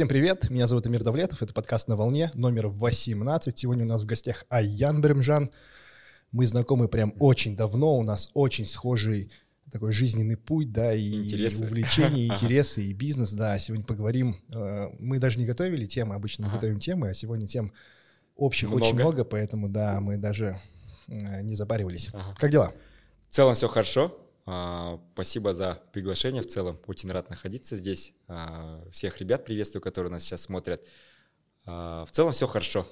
Всем привет, меня зовут Амир Давлетов, это подкаст «На волне», номер 18. Сегодня у нас в гостях Аян Бремжан. Мы знакомы прям очень давно, у нас очень схожий такой жизненный путь, да, и интересы. увлечения, интересы, и бизнес, да. Сегодня поговорим. Э, мы даже не готовили темы, обычно мы готовим темы, а сегодня тем общих много. очень много, поэтому, да, мы даже э, не запаривались. Ага. Как дела? В целом все хорошо. А, спасибо за приглашение в целом. Очень рад находиться здесь. А, всех ребят приветствую, которые нас сейчас смотрят. А, в целом все хорошо.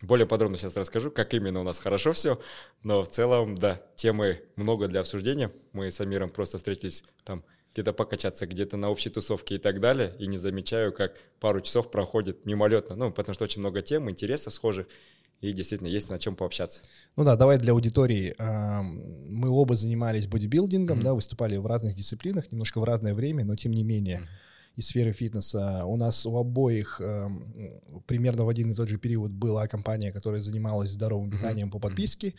Более подробно сейчас расскажу, как именно у нас хорошо все. Но в целом, да, темы много для обсуждения. Мы с Амиром просто встретились там где-то покачаться, где-то на общей тусовке и так далее. И не замечаю, как пару часов проходит мимолетно. Ну, потому что очень много тем, интересов схожих и действительно есть на чем пообщаться. Ну да, давай для аудитории. Мы оба занимались бодибилдингом, mm-hmm. да, выступали в разных дисциплинах, немножко в разное время, но тем не менее mm-hmm. из сферы фитнеса у нас у обоих примерно в один и тот же период была компания, которая занималась здоровым питанием mm-hmm. по подписке,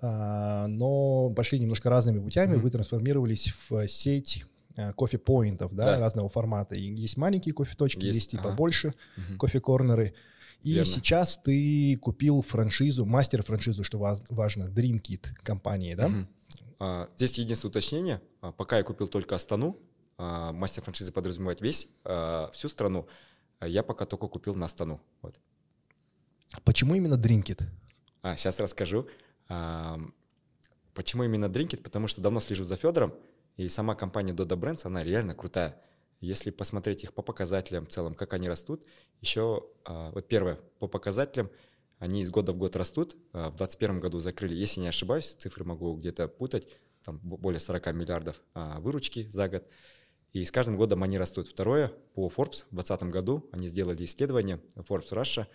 mm-hmm. но пошли немножко разными путями, mm-hmm. вы трансформировались в сеть э, кофе-поинтов, да, да, разного формата. И есть маленькие кофе-точки, есть, есть и побольше кофе-корнеры. И Верно. сейчас ты купил франшизу, мастер-франшизу, что важно, Dream Kit компании, да? Угу. А, здесь единственное уточнение. А, пока я купил только Астану, а, мастер франшизы подразумевает весь, а, всю страну. А я пока только купил на Астану. Вот. Почему именно Dream Kit? А, сейчас расскажу. А, почему именно Dream Kit? Потому что давно слежу за Федором, и сама компания Dodo Brands, она реально крутая. Если посмотреть их по показателям в целом, как они растут, еще, а, вот первое, по показателям, они из года в год растут. А, в 2021 году закрыли, если не ошибаюсь, цифры могу где-то путать, там более 40 миллиардов а, выручки за год. И с каждым годом они растут. Второе, по Forbes в 2020 году они сделали исследование, Forbes Russia,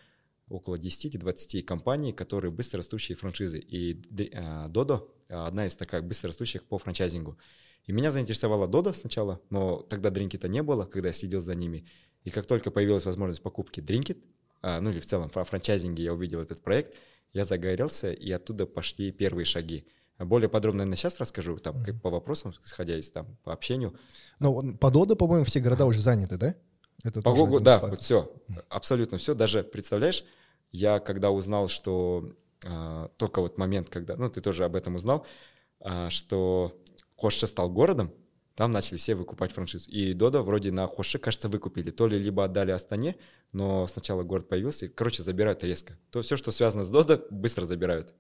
около 10-20 компаний, которые быстро растущие франшизы. И Dodo одна из таких быстро растущих по франчайзингу. И меня заинтересовала Дода сначала, но тогда Дринкита не было, когда я следил за ними. И как только появилась возможность покупки Дринкит, а, ну или в целом про франчайзинге я увидел этот проект, я загорелся, и оттуда пошли первые шаги. Более подробно, наверное, сейчас расскажу, там, как по вопросам, исходя из там, по общению. Ну, по Дода, по-моему, все города уже заняты, да? Это по Гогу, да, факт. вот все, абсолютно все. Даже, представляешь, я когда узнал, что а, только вот момент, когда, ну, ты тоже об этом узнал, а, что Хоше стал городом, там начали все выкупать франшизу. И Дода вроде на Хоше, кажется, выкупили. То ли либо отдали Астане, но сначала город появился. Короче, забирают резко. То все, что связано с Дода, быстро забирают.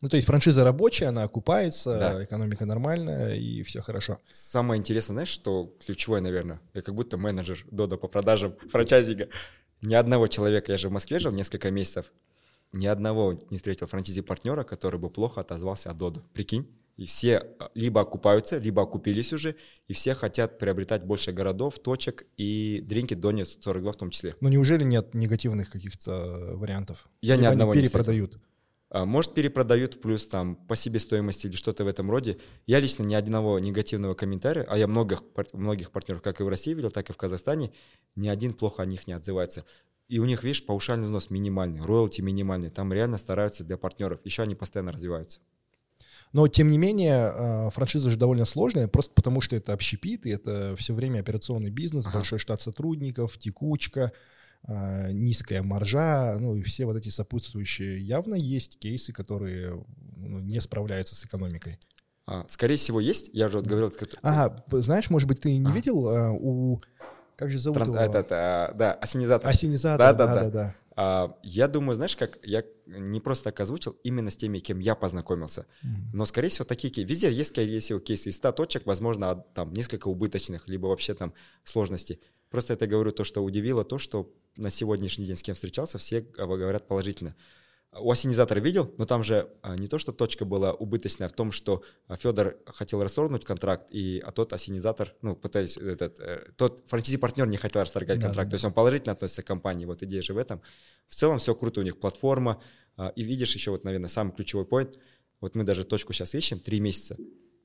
Ну, то есть франшиза рабочая, она окупается, да. экономика нормальная, и все хорошо. Самое интересное, знаешь, что ключевое, наверное, я как будто менеджер Дода по продажам франчайзинга. Ни одного человека, я же в Москве жил несколько месяцев, ни одного не встретил франчайзи-партнера, который бы плохо отозвался о Доду. Прикинь? И все а, либо окупаются, либо окупились уже, и все хотят приобретать больше городов, точек и дринки Дони 42 в том числе. Но неужели нет негативных каких-то э, вариантов? Я либо ни одного они перепродают? Не Может, перепродают в плюс там по себестоимости или что-то в этом роде. Я лично ни одного негативного комментария, а я многих, многих партнеров как и в России видел, так и в Казахстане, ни один плохо о них не отзывается. И у них, видишь, паушальный взнос минимальный, роялти минимальный. Там реально стараются для партнеров. Еще они постоянно развиваются. Но, тем не менее, а, франшиза же довольно сложная, просто потому что это общепит, и это все время операционный бизнес, ага. большой штат сотрудников, текучка, а, низкая маржа, ну и все вот эти сопутствующие. Явно есть кейсы, которые ну, не справляются с экономикой. А, скорее всего, есть. Я уже вот говорил. Ага, знаешь, может быть, ты не а. видел у... Как же зовут Тран... его? Этот, а, да, осенизатор. Осенизатор, да, да, да. да, да. А, я думаю, знаешь, как я не просто так озвучил, именно с теми, кем я познакомился. Mm-hmm. Но, скорее всего, такие кейсы. Везде есть, скорее всего, кейсы из 100 точек, возможно, там несколько убыточных, либо вообще там сложностей. Просто это говорю то, что удивило, то, что на сегодняшний день с кем встречался, все говорят положительно. У ассенизатора видел, но там же а, не то, что точка была убыточная, в том, что а, Федор хотел расторгнуть контракт, и, а тот ассенизатор, ну, пытаясь, этот, э, тот франчайзи-партнер не хотел расторгать да, контракт, да. то есть он положительно относится к компании, вот идея же в этом. В целом все круто у них, платформа, а, и видишь еще вот, наверное, самый ключевой point, вот мы даже точку сейчас ищем, три месяца,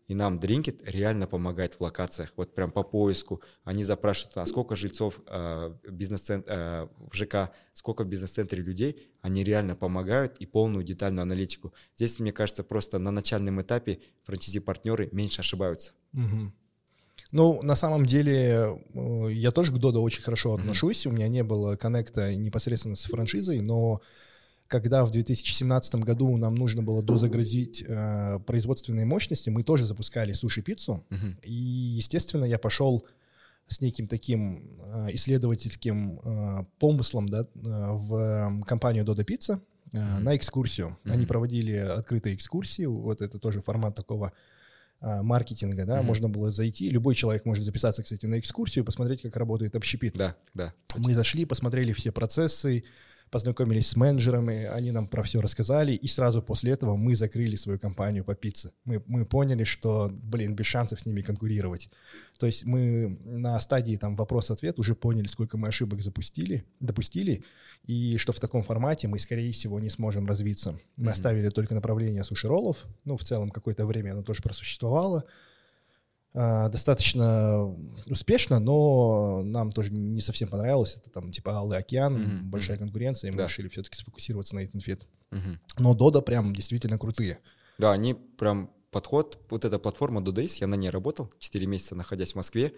и нам Drinkit реально помогает в локациях, вот прям по поиску. Они запрашивают, а сколько жильцов э, бизнес э, в ЖК, сколько в бизнес-центре людей. Они реально помогают и полную детальную аналитику. Здесь, мне кажется, просто на начальном этапе франчайзи-партнеры меньше ошибаются. Угу. Ну, на самом деле, э, я тоже к Додо очень хорошо отношусь. Mm-hmm. У меня не было коннекта непосредственно с франшизой, но когда в 2017 году нам нужно было дозагрузить э, производственные мощности, мы тоже запускали суши-пиццу. Mm-hmm. И, естественно, я пошел с неким таким э, исследовательским э, помыслом да, э, в компанию Dodo Pizza э, mm-hmm. на экскурсию. Mm-hmm. Они проводили открытые экскурсии, вот это тоже формат такого э, маркетинга, да, mm-hmm. можно было зайти, любой человек может записаться, кстати, на экскурсию, посмотреть, как работает общепит. Да, да. Мы зашли, посмотрели все процессы, познакомились с менеджерами, они нам про все рассказали, и сразу после этого мы закрыли свою компанию по пицце. Мы, мы поняли, что, блин, без шансов с ними конкурировать. То есть мы на стадии там вопрос-ответ уже поняли, сколько мы ошибок запустили, допустили, и что в таком формате мы, скорее всего, не сможем развиться. Мы mm-hmm. оставили только направление суши-роллов, ну, в целом какое-то время оно тоже просуществовало, достаточно успешно, но нам тоже не совсем понравилось. Это там типа Алый океан, mm-hmm. большая конкуренция, и мы да. решили все-таки сфокусироваться на этом фет. Mm-hmm. Но Дода прям действительно крутые. Да, они прям подход, вот эта платформа Dodays, я на ней работал 4 месяца, находясь в Москве.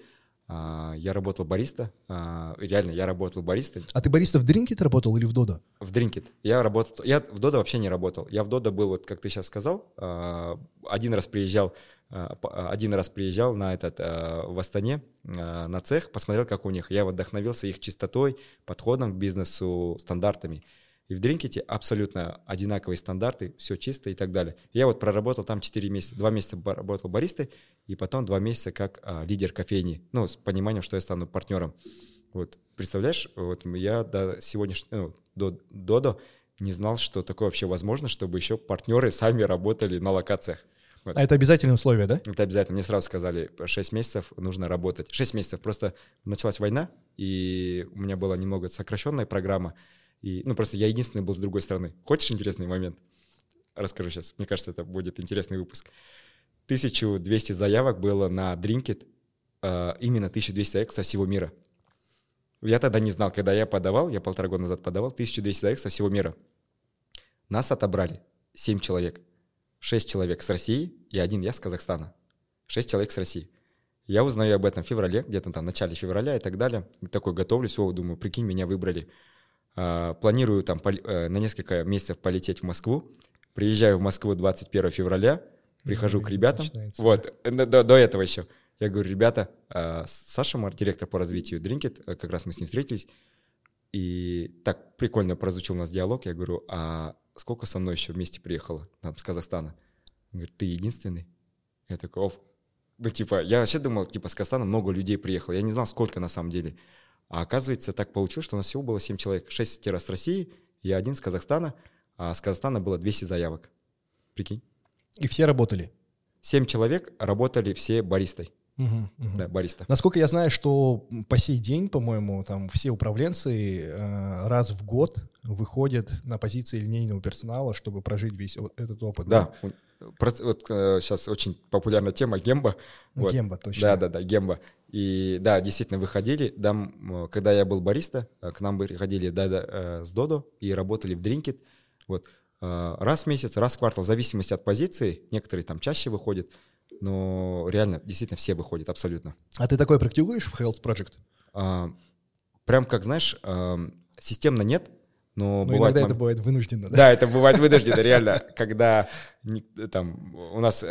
А, я работал бариста, а, реально, я работал бариста. А ты бариста в Дринкет работал или в Дода? В Дринкет. Я работал, я в Дода вообще не работал. Я в Дода был, вот как ты сейчас сказал, один раз приезжал Э, один раз приезжал на этот, э, в Астане э, на цех, посмотрел, как у них. Я вдохновился их чистотой, подходом к бизнесу, стандартами. И в Дринкете абсолютно одинаковые стандарты, все чисто и так далее. Я вот проработал там 4 месяца, 2 месяца работал баристой, и потом 2 месяца как а, лидер кофейни, ну, с пониманием, что я стану партнером. Вот, представляешь, вот я до сегодняшнего, ну, до Додо не знал, что такое вообще возможно, чтобы еще партнеры сами работали на локациях. Вот. А это обязательное условие, да? Это обязательно. Мне сразу сказали, 6 месяцев нужно работать. 6 месяцев. Просто началась война, и у меня была немного сокращенная программа. И, ну, просто я единственный был с другой стороны. Хочешь интересный момент? Расскажу сейчас. Мне кажется, это будет интересный выпуск. 1200 заявок было на Drinkit, э, именно 1200 заявок со всего мира. Я тогда не знал, когда я подавал, я полтора года назад подавал, 1200 заявок со всего мира. Нас отобрали 7 человек. Шесть человек с России и один я с Казахстана. Шесть человек с России. Я узнаю об этом в феврале, где-то там в начале февраля и так далее. И такой готовлюсь, о, думаю, прикинь, меня выбрали. А, планирую там э, на несколько месяцев полететь в Москву. Приезжаю в Москву 21 февраля, прихожу к ребятам. Начинается. Вот, э, до, до этого еще. Я говорю, ребята, а, Саша Мар, директор по развитию Drinkit, э, как раз мы с ним встретились, и так прикольно прозвучил у нас диалог. Я говорю, а сколько со мной еще вместе приехало, там, с Казахстана? Он говорит, ты единственный? Я такой, оф. Ну, типа, я вообще думал, типа, с Казахстана много людей приехало. Я не знал, сколько на самом деле. А оказывается, так получилось, что у нас всего было 7 человек. 6 раз с России, я один с Казахстана, а с Казахстана было 200 заявок. Прикинь. И все работали? 7 человек работали все баристой. Угу, угу. Да, бариста. Насколько я знаю, что по сей день, по-моему, там все управленцы э, раз в год выходят на позиции линейного персонала, чтобы прожить весь вот этот опыт. Да, да? вот э, сейчас очень популярная тема гемба. Вот. Гемба, точно. Да, да, да, гемба. И да, действительно выходили. Там, когда я был бариста, э, к нам приходили да, да, э, с Додо и работали в Дринкет. Вот э, раз в месяц, раз в квартал, в зависимости от позиции. Некоторые там чаще выходят но реально, действительно, все выходят абсолютно. А ты такое практикуешь в Health Project? А, прям как, знаешь, а, системно нет, но, но бывает, иногда мом... это бывает вынужденно, да? Да, это бывает вынужденно, реально, когда там у нас э,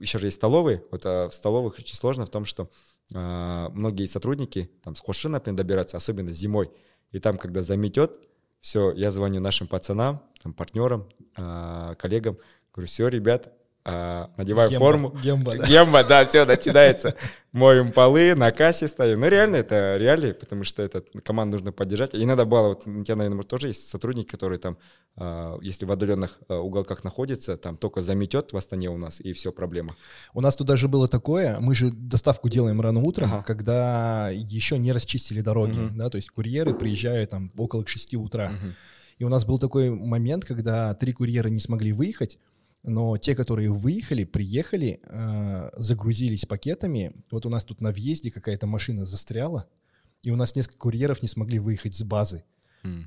еще же есть столовые, вот э, в столовых очень сложно в том, что э, многие сотрудники там с Хоши, например, добираются, особенно зимой, и там, когда заметет, все, я звоню нашим пацанам, там, партнерам, э, коллегам, говорю, все, ребят, а, надеваю гемба, форму. Гемба, да. Гемба, да, все, начинается. Моем полы, на кассе стоим. Ну, реально, это реалии, потому что это команду нужно поддержать. И иногда бывало, вот у тебя, наверное, тоже есть сотрудники, которые там, а, если в отдаленных а, уголках находятся, там только заметет в Астане у нас, и все, проблема. У нас тут даже было такое, мы же доставку делаем рано утром, ага. когда еще не расчистили дороги, угу. да, то есть курьеры приезжают там около 6 утра. Угу. И у нас был такой момент, когда три курьера не смогли выехать, но те, которые выехали, приехали, э, загрузились пакетами. Вот у нас тут на въезде какая-то машина застряла, и у нас несколько курьеров не смогли выехать с базы.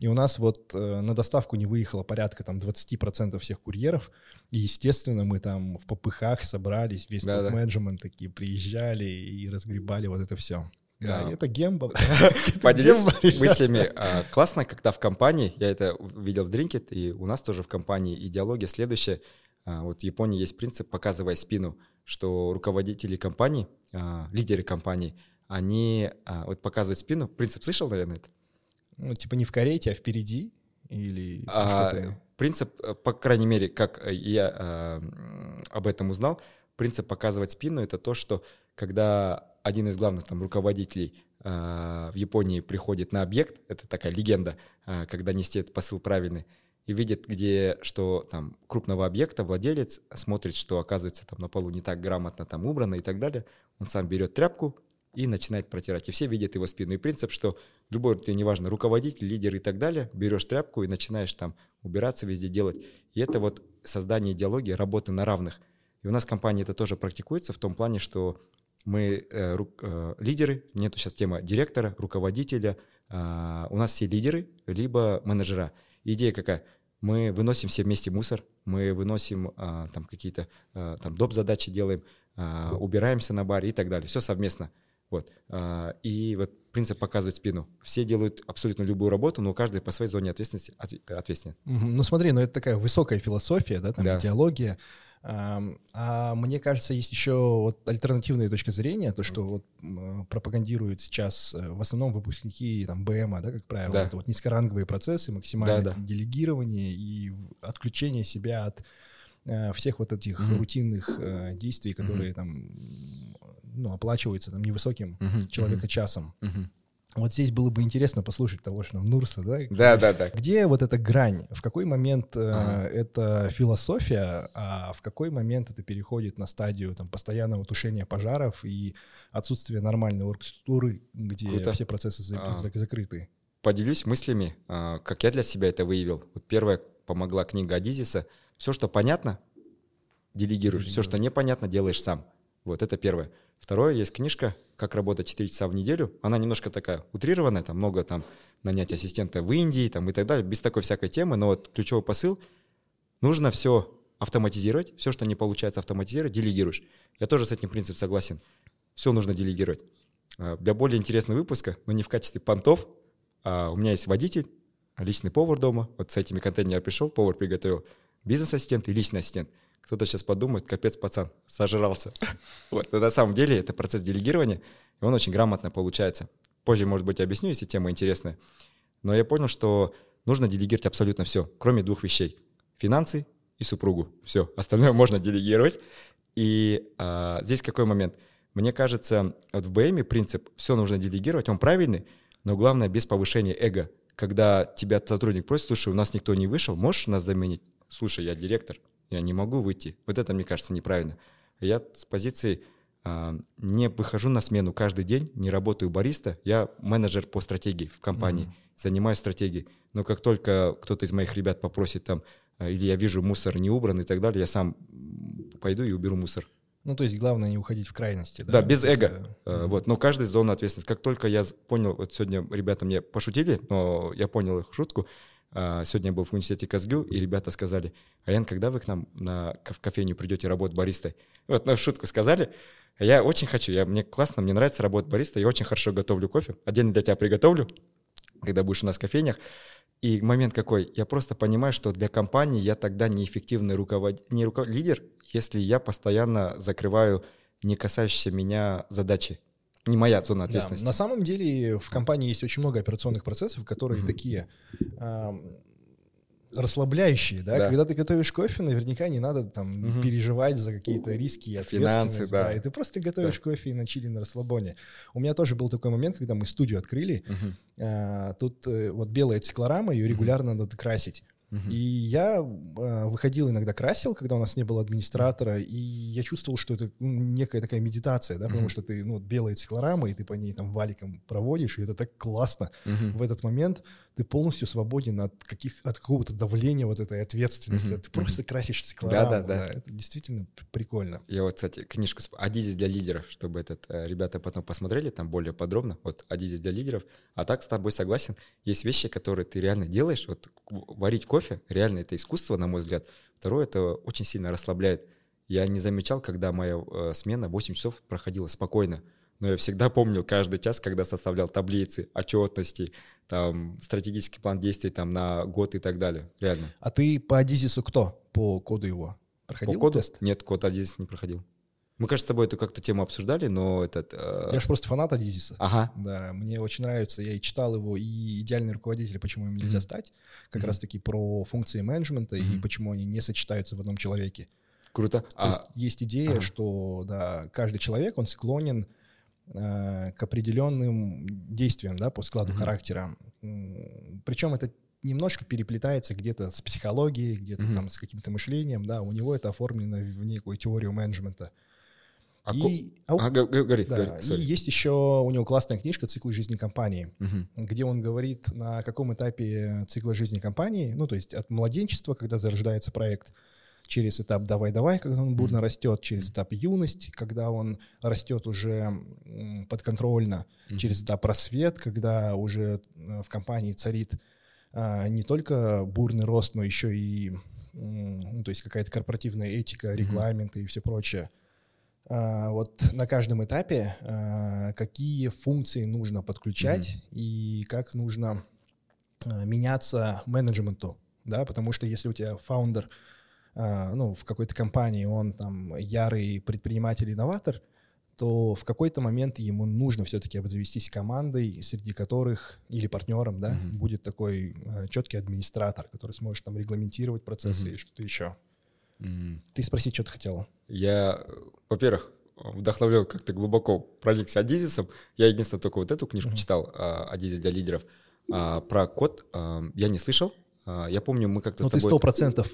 И у нас вот э, на доставку не выехало порядка там 20% всех курьеров. И, естественно, мы там в попыхах собрались, весь Да-да. топ-менеджмент такие приезжали и разгребали вот это все. Да, Да. это гемба. Ребята. мыслями. А, Классно, когда в компании, я это видел в Drinkit, и у нас тоже в компании идеология следующая. А, Вот в Японии есть принцип «показывай спину», что руководители компаний, а, лидеры компаний, они а, вот показывают спину. Принцип слышал, наверное, это? Ну, типа не в карете, а впереди? Или А, что-то- принцип, э, по крайней мере, как э, я а, об этом узнал, принцип показывать спину это то, что когда один из главных там руководителей а, в Японии приходит на объект, это такая легенда, а, когда нести этот посыл правильный, и видит, где, что там крупного объекта владелец смотрит, что оказывается там на полу не так грамотно там убрано и так далее, он сам берет тряпку и начинает протирать. И все видят его спину. И принцип, что любой, ты, неважно, руководитель, лидер и так далее, берешь тряпку и начинаешь там убираться везде делать. И это вот создание идеологии, работы на равных. И у нас в компании это тоже практикуется в том плане, что мы э, ру- э, лидеры, нету сейчас тема директора, руководителя, а, у нас все лидеры, либо менеджера. Идея какая? Мы выносим все вместе мусор, мы выносим а, там какие-то а, там доп. задачи делаем, а, убираемся на баре и так далее. Все совместно. Вот. А, И вот принцип показывает спину. Все делают абсолютно любую работу, но каждый по своей зоне ответственности отве- ответственен. Ну смотри, ну это такая высокая философия, да, там Да. идеология. А мне кажется, есть еще вот альтернативная точка зрения, то, что вот м, пропагандируют сейчас э, в основном выпускники там БМа, да, как правило, Да. это вот низкоранговые процессы, максимальное Да, да. делегирование и отключение себя от э, всех вот этих Мгм. рутинных э, действий, которые там м, ну, оплачиваются там невысоким Мгм, человека часом. мгм. Вот здесь было бы интересно послушать того же нам Нурса, да? Да, да, да. Где вот эта грань? В какой момент э, Ага. это философия, а в какой момент это переходит на стадию там, постоянного тушения пожаров и отсутствия нормальной оргструктуры, где Круто. все процессы за- А. за- закрыты? Поделюсь мыслями, а, как я для себя это выявил. Вот первая помогла книга Адизиса. Все, что понятно, делегируешь. Все, что непонятно, делаешь сам. Вот это первое. Второе, есть книжка «Как работать 4 часа в неделю». Она немножко такая утрированная, там много там нанять ассистента в Индии там, и так далее, без такой всякой темы. Но вот ключевой посыл – нужно все автоматизировать, все, что не получается автоматизировать, делегируешь. Я тоже с этим принципом согласен. Все нужно делегировать. А, Для более интересного выпуска, но не в качестве понтов, а у меня есть водитель, личный повар дома. Вот с этими контентами я пришел, повар приготовил. Бизнес-ассистент и личный ассистент. Кто-то сейчас подумает, капец, пацан, сожрался. Вот, но на самом деле это процесс делегирования, и он очень грамотно получается. Позже, может быть, объясню, если тема интересная. Но я понял, что нужно делегировать абсолютно все, кроме двух вещей. Финансы и супругу. Все, остальное можно делегировать. И а, здесь какой момент? Мне кажется, вот в БМе принцип «все нужно делегировать», он правильный, но главное без повышения эго. Когда тебя сотрудник просит, слушай, у нас никто не вышел, можешь нас заменить? Слушай, я директор, я не могу выйти. Вот это, мне кажется, неправильно. Я с позиции а, не выхожу на смену каждый день, не работаю бариста, я менеджер по стратегии в компании, занимаюсь стратегией. Но как только кто-то из моих ребят попросит там, а, или я вижу мусор не убран и так далее, я сам пойду и уберу мусор. Ну, то есть главное не уходить в крайности. Да, без Это- эго. Э, Вот, но каждый зона ответственности. Как только я понял, вот сегодня ребята мне пошутили, но я понял их шутку. А, Сегодня я был в университете Казгю, и ребята сказали, Аян, когда вы к нам на, в кофейню придете работать баристой? Вот, ну, шутку сказали. Я очень хочу, я, мне классно, мне нравится работать баристой, я очень хорошо готовлю кофе. Отдельно для тебя приготовлю, когда будешь у нас в кофейнях. И момент какой? Я просто понимаю, что для компании я тогда неэффективный руковод... не руко... лидер, если я постоянно закрываю не касающиеся меня задачи. Не моя зона Да, ответственности. на самом деле в компании есть очень много операционных процессов, которые Мгм. такие ам, расслабляющие, да? Да. Когда ты готовишь кофе, наверняка не надо там Мгм. переживать за какие-то риски и Финансы, ответственность, да. И ты просто готовишь кофе и на чили, на расслабоне. У меня тоже был такой момент, когда мы студию открыли, Мгм. а, тут э, вот белая циклорама, ее регулярно надо красить. И я э, выходил иногда красил, когда у нас не было администратора, и я чувствовал, что это ну, некая такая медитация, да, потому что ты, ну, белая циклорама, и ты по ней там валиком проводишь, и это так классно. В этот момент ты полностью свободен от, каких, от какого-то давления вот этой ответственности. Ты просто красишь циклораму. Да, да, да. Это действительно прикольно. Я вот, кстати, книжку «Адизис для лидеров», чтобы этот, э, ребята потом посмотрели там более подробно, вот «Адизис для лидеров». А так с тобой согласен, есть вещи, которые ты реально делаешь, вот варить кофе, кофе, реально это искусство, на мой взгляд. Второе, это очень сильно расслабляет. Я не замечал, когда моя э, смена 8 часов проходила спокойно, но я всегда помнил каждый час, когда составлял таблицы, отчетности, там, стратегический план действий там, на год и так далее, реально. А ты по Адизису кто? По коду его? Проходил по коду? тест? Нет, код Адизис не проходил. Мы, кажется, с тобой эту как-то тему обсуждали, но этот... Э... Я же просто фанат Адизиса. Ага. Да, мне очень нравится. Я и читал его, и «Идеальный руководитель. Почему им нельзя mm-hmm. стать». Как mm-hmm. раз-таки про функции менеджмента mm-hmm. и почему они не сочетаются в одном человеке. Круто. То а... есть есть идея, ага. что да, каждый человек, он склонен э, к определенным действиям да, по складу mm-hmm. характера. Причем это немножко переплетается где-то с психологией, где-то mm-hmm. там с каким-то мышлением, да, у него это оформлено в некую теорию менеджмента. А и, ко... а, говори, да, говори, и есть еще у него классная книжка «Циклы жизни компании», угу. где он говорит, на каком этапе цикла жизни компании, ну, то есть от младенчества, когда зарождается проект, через этап «давай-давай», когда он бурно растет, через этап юность, когда он растет уже подконтрольно, через этап просвет, когда уже э, в компании царит а, не только бурный рост, но еще и ну, то есть какая-то корпоративная этика, регламенты mm и все прочее. А, вот на каждом этапе а, какие функции нужно подключать mm-hmm. и как нужно а, меняться менеджменту, да, потому что если у тебя фаундер, ну, в какой-то компании, он там ярый предприниматель-инноватор, то в какой-то момент ему нужно все-таки обзавестись командой, среди которых или партнером, да, mm-hmm. будет такой четкий администратор, который сможет там регламентировать процессы mm-hmm. и что-то еще. Mm-hmm. Ты спросить что-то хотела? Я, во-первых, вдохновлен как-то глубоко проникся Адизисом. Я единственное только вот эту книжку mm-hmm. читал, а, Адизис для лидеров. А, про код а, я не слышал. А, я помню, мы как-то ну, ты сто процентов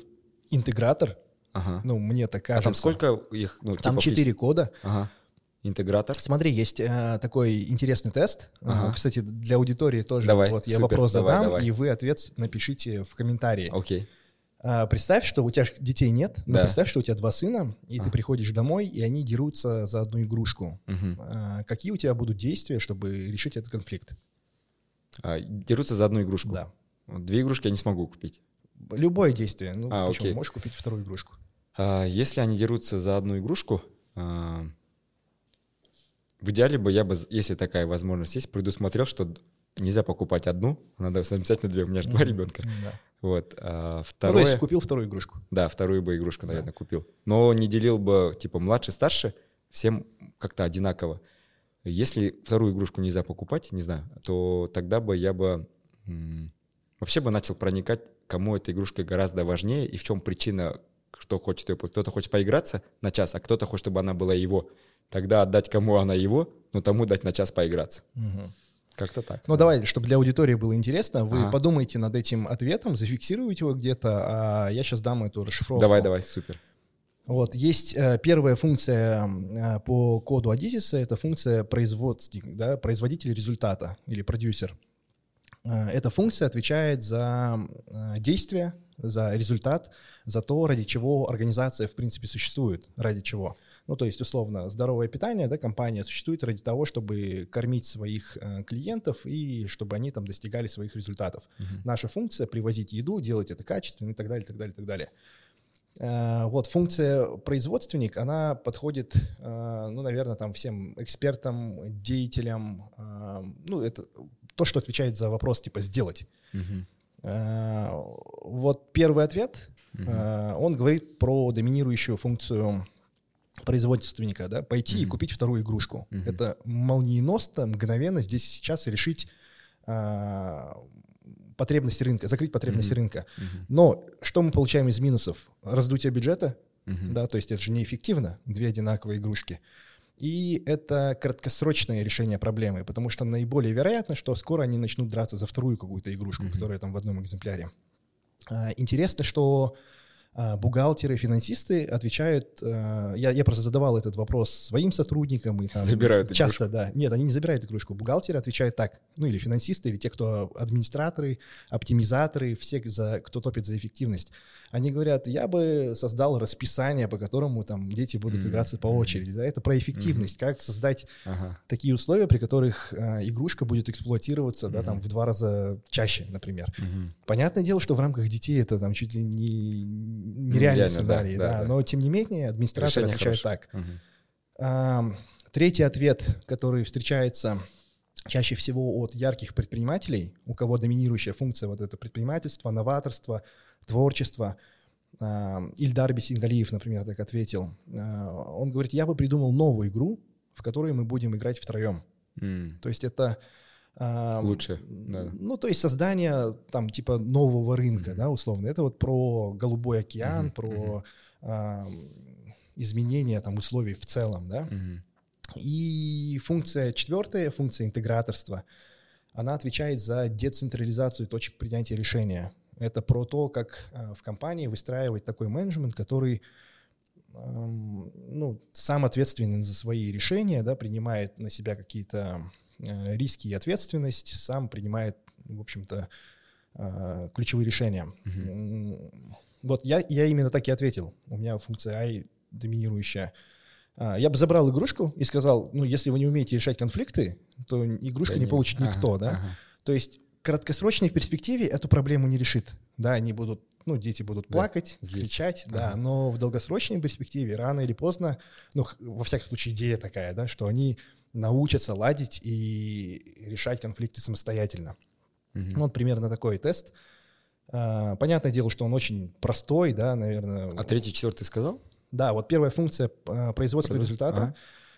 интегратор. Ага. Ну, мне так кажется. А там сколько их? Ну, там четыре типа, кода. Ага. Интегратор. Смотри, есть э, такой интересный тест. Ага. Э, кстати, для аудитории тоже. Давай, вот я супер, вопрос давай, задам, давай. и вы ответ напишите в комментарии. Окей. А, представь, что у тебя детей нет, но да. представь, что у тебя два сына, и а. ты приходишь домой, и они дерутся за одну игрушку. Угу. А, какие у тебя будут действия, чтобы решить этот конфликт? А, дерутся за одну игрушку? Да. Две игрушки я не смогу купить. Любое действие. Ну, а, почему? Окей. Можешь купить вторую игрушку. А, если они дерутся за одну игрушку, а, в идеале бы я бы, если такая возможность есть, предусмотрел, что нельзя покупать одну, надо обязательно две. У меня же два ребенка. Вот. А второе... Ну, то есть купил вторую игрушку. Да, вторую бы игрушку, наверное, да. купил. Но не делил бы, типа, младший, старший, всем как-то одинаково. Если вторую игрушку нельзя покупать, не знаю, то тогда бы я бы вообще бы начал проникать, кому эта игрушка гораздо важнее и в чем причина, что хочет ее. Кто-то хочет поиграться на час, а кто-то хочет, чтобы она была его. Тогда отдать кому она его, но тому дать на час поиграться. Угу. Как-то так. Ну, давай, чтобы для аудитории было интересно, вы ага. подумайте над этим ответом, зафиксируйте его где-то, а я сейчас дам эту расшифровку. Давай, давай, супер. Вот, есть э, первая функция э, по коду Адизиса, это функция производственник, да, производитель результата или продюсер. Э, эта функция отвечает за э, действие, за результат, за то, ради чего организация, в принципе, существует, ради чего. Ну, то есть, условно, здоровое питание, да, компания существует ради того, чтобы кормить своих э, клиентов и чтобы они там достигали своих результатов. Uh-huh. Наша функция — привозить еду, делать это качественно и так далее, так далее, так далее. Э, вот функция производственник, она подходит, э, ну, наверное, там всем экспертам, деятелям, э, ну, это то, что отвечает за вопрос типа «сделать». Uh-huh. Вот первый ответ, uh-huh. он говорит про доминирующую функцию производственника, да, пойти mm-hmm. и купить вторую игрушку. Mm-hmm. Это молниеносно, мгновенно здесь сейчас решить а, потребности рынка, закрыть потребности mm-hmm. рынка. Mm-hmm. Но что мы получаем из минусов? Раздутие бюджета, mm-hmm. да, то есть это же неэффективно, две одинаковые игрушки. И это краткосрочное решение проблемы, потому что наиболее вероятно, что скоро они начнут драться за вторую какую-то игрушку, mm-hmm. которая там в одном экземпляре. А, интересно, что а, бухгалтеры, финансисты отвечают, а, я, я просто задавал этот вопрос своим сотрудникам. И там забирают часто, игрушку. да. Нет, они не забирают игрушку. Бухгалтеры отвечают так, ну или финансисты, или те, кто администраторы, оптимизаторы, все, за, кто топит за эффективность. Они говорят, я бы создал расписание, по которому там дети будут mm-hmm. играться по очереди. Да? Это про эффективность, mm-hmm. как создать ага. такие условия, при которых э, игрушка будет эксплуатироваться, mm-hmm. да, там в два раза чаще, например. Mm-hmm. Понятное дело, что в рамках детей это там чуть ли не нереальный сценарий, да, да, да, но тем не менее администратор Решение отвечает хорошее. так. Угу. А, третий ответ, который встречается чаще всего от ярких предпринимателей, у кого доминирующая функция вот это предпринимательство, новаторство, творчество. А, Ильдар Бесингалиев, например, так ответил. А, он говорит, я бы придумал новую игру, в которой мы будем играть втроем. Mm. То есть это Лучше, да. Ну, то есть создание там типа нового рынка, mm-hmm. да, условно. Это вот про голубой океан, mm-hmm. про mm-hmm. изменение там условий в целом, да. Mm-hmm. И функция четвертая, функция интеграторства, она отвечает за децентрализацию точек принятия решения. Это про то, как а, в компании выстраивать такой менеджмент, который ну, сам ответственен за свои решения, да, принимает на себя какие-то Э, риски и ответственность, сам принимает, в общем-то, э, ключевые решения. Угу. Вот я, я именно так и ответил. У меня функция I доминирующая. А, я бы забрал игрушку и сказал, ну, если вы не умеете решать конфликты, то игрушку да не, не получит никто, ага, да? Ага. То есть краткосрочной перспективе эту проблему не решит. Да, они будут, ну, дети будут плакать, да, кричать, ага. да, но в долгосрочной перспективе рано или поздно, ну, во всяком случае, идея такая, да, что они научатся ладить и решать конфликты самостоятельно. Mm-hmm. Ну, вот примерно такой тест. А, понятное дело, что он очень простой, да, наверное. А третий, четвертый сказал? Да, вот первая функция а, производства результата, ага.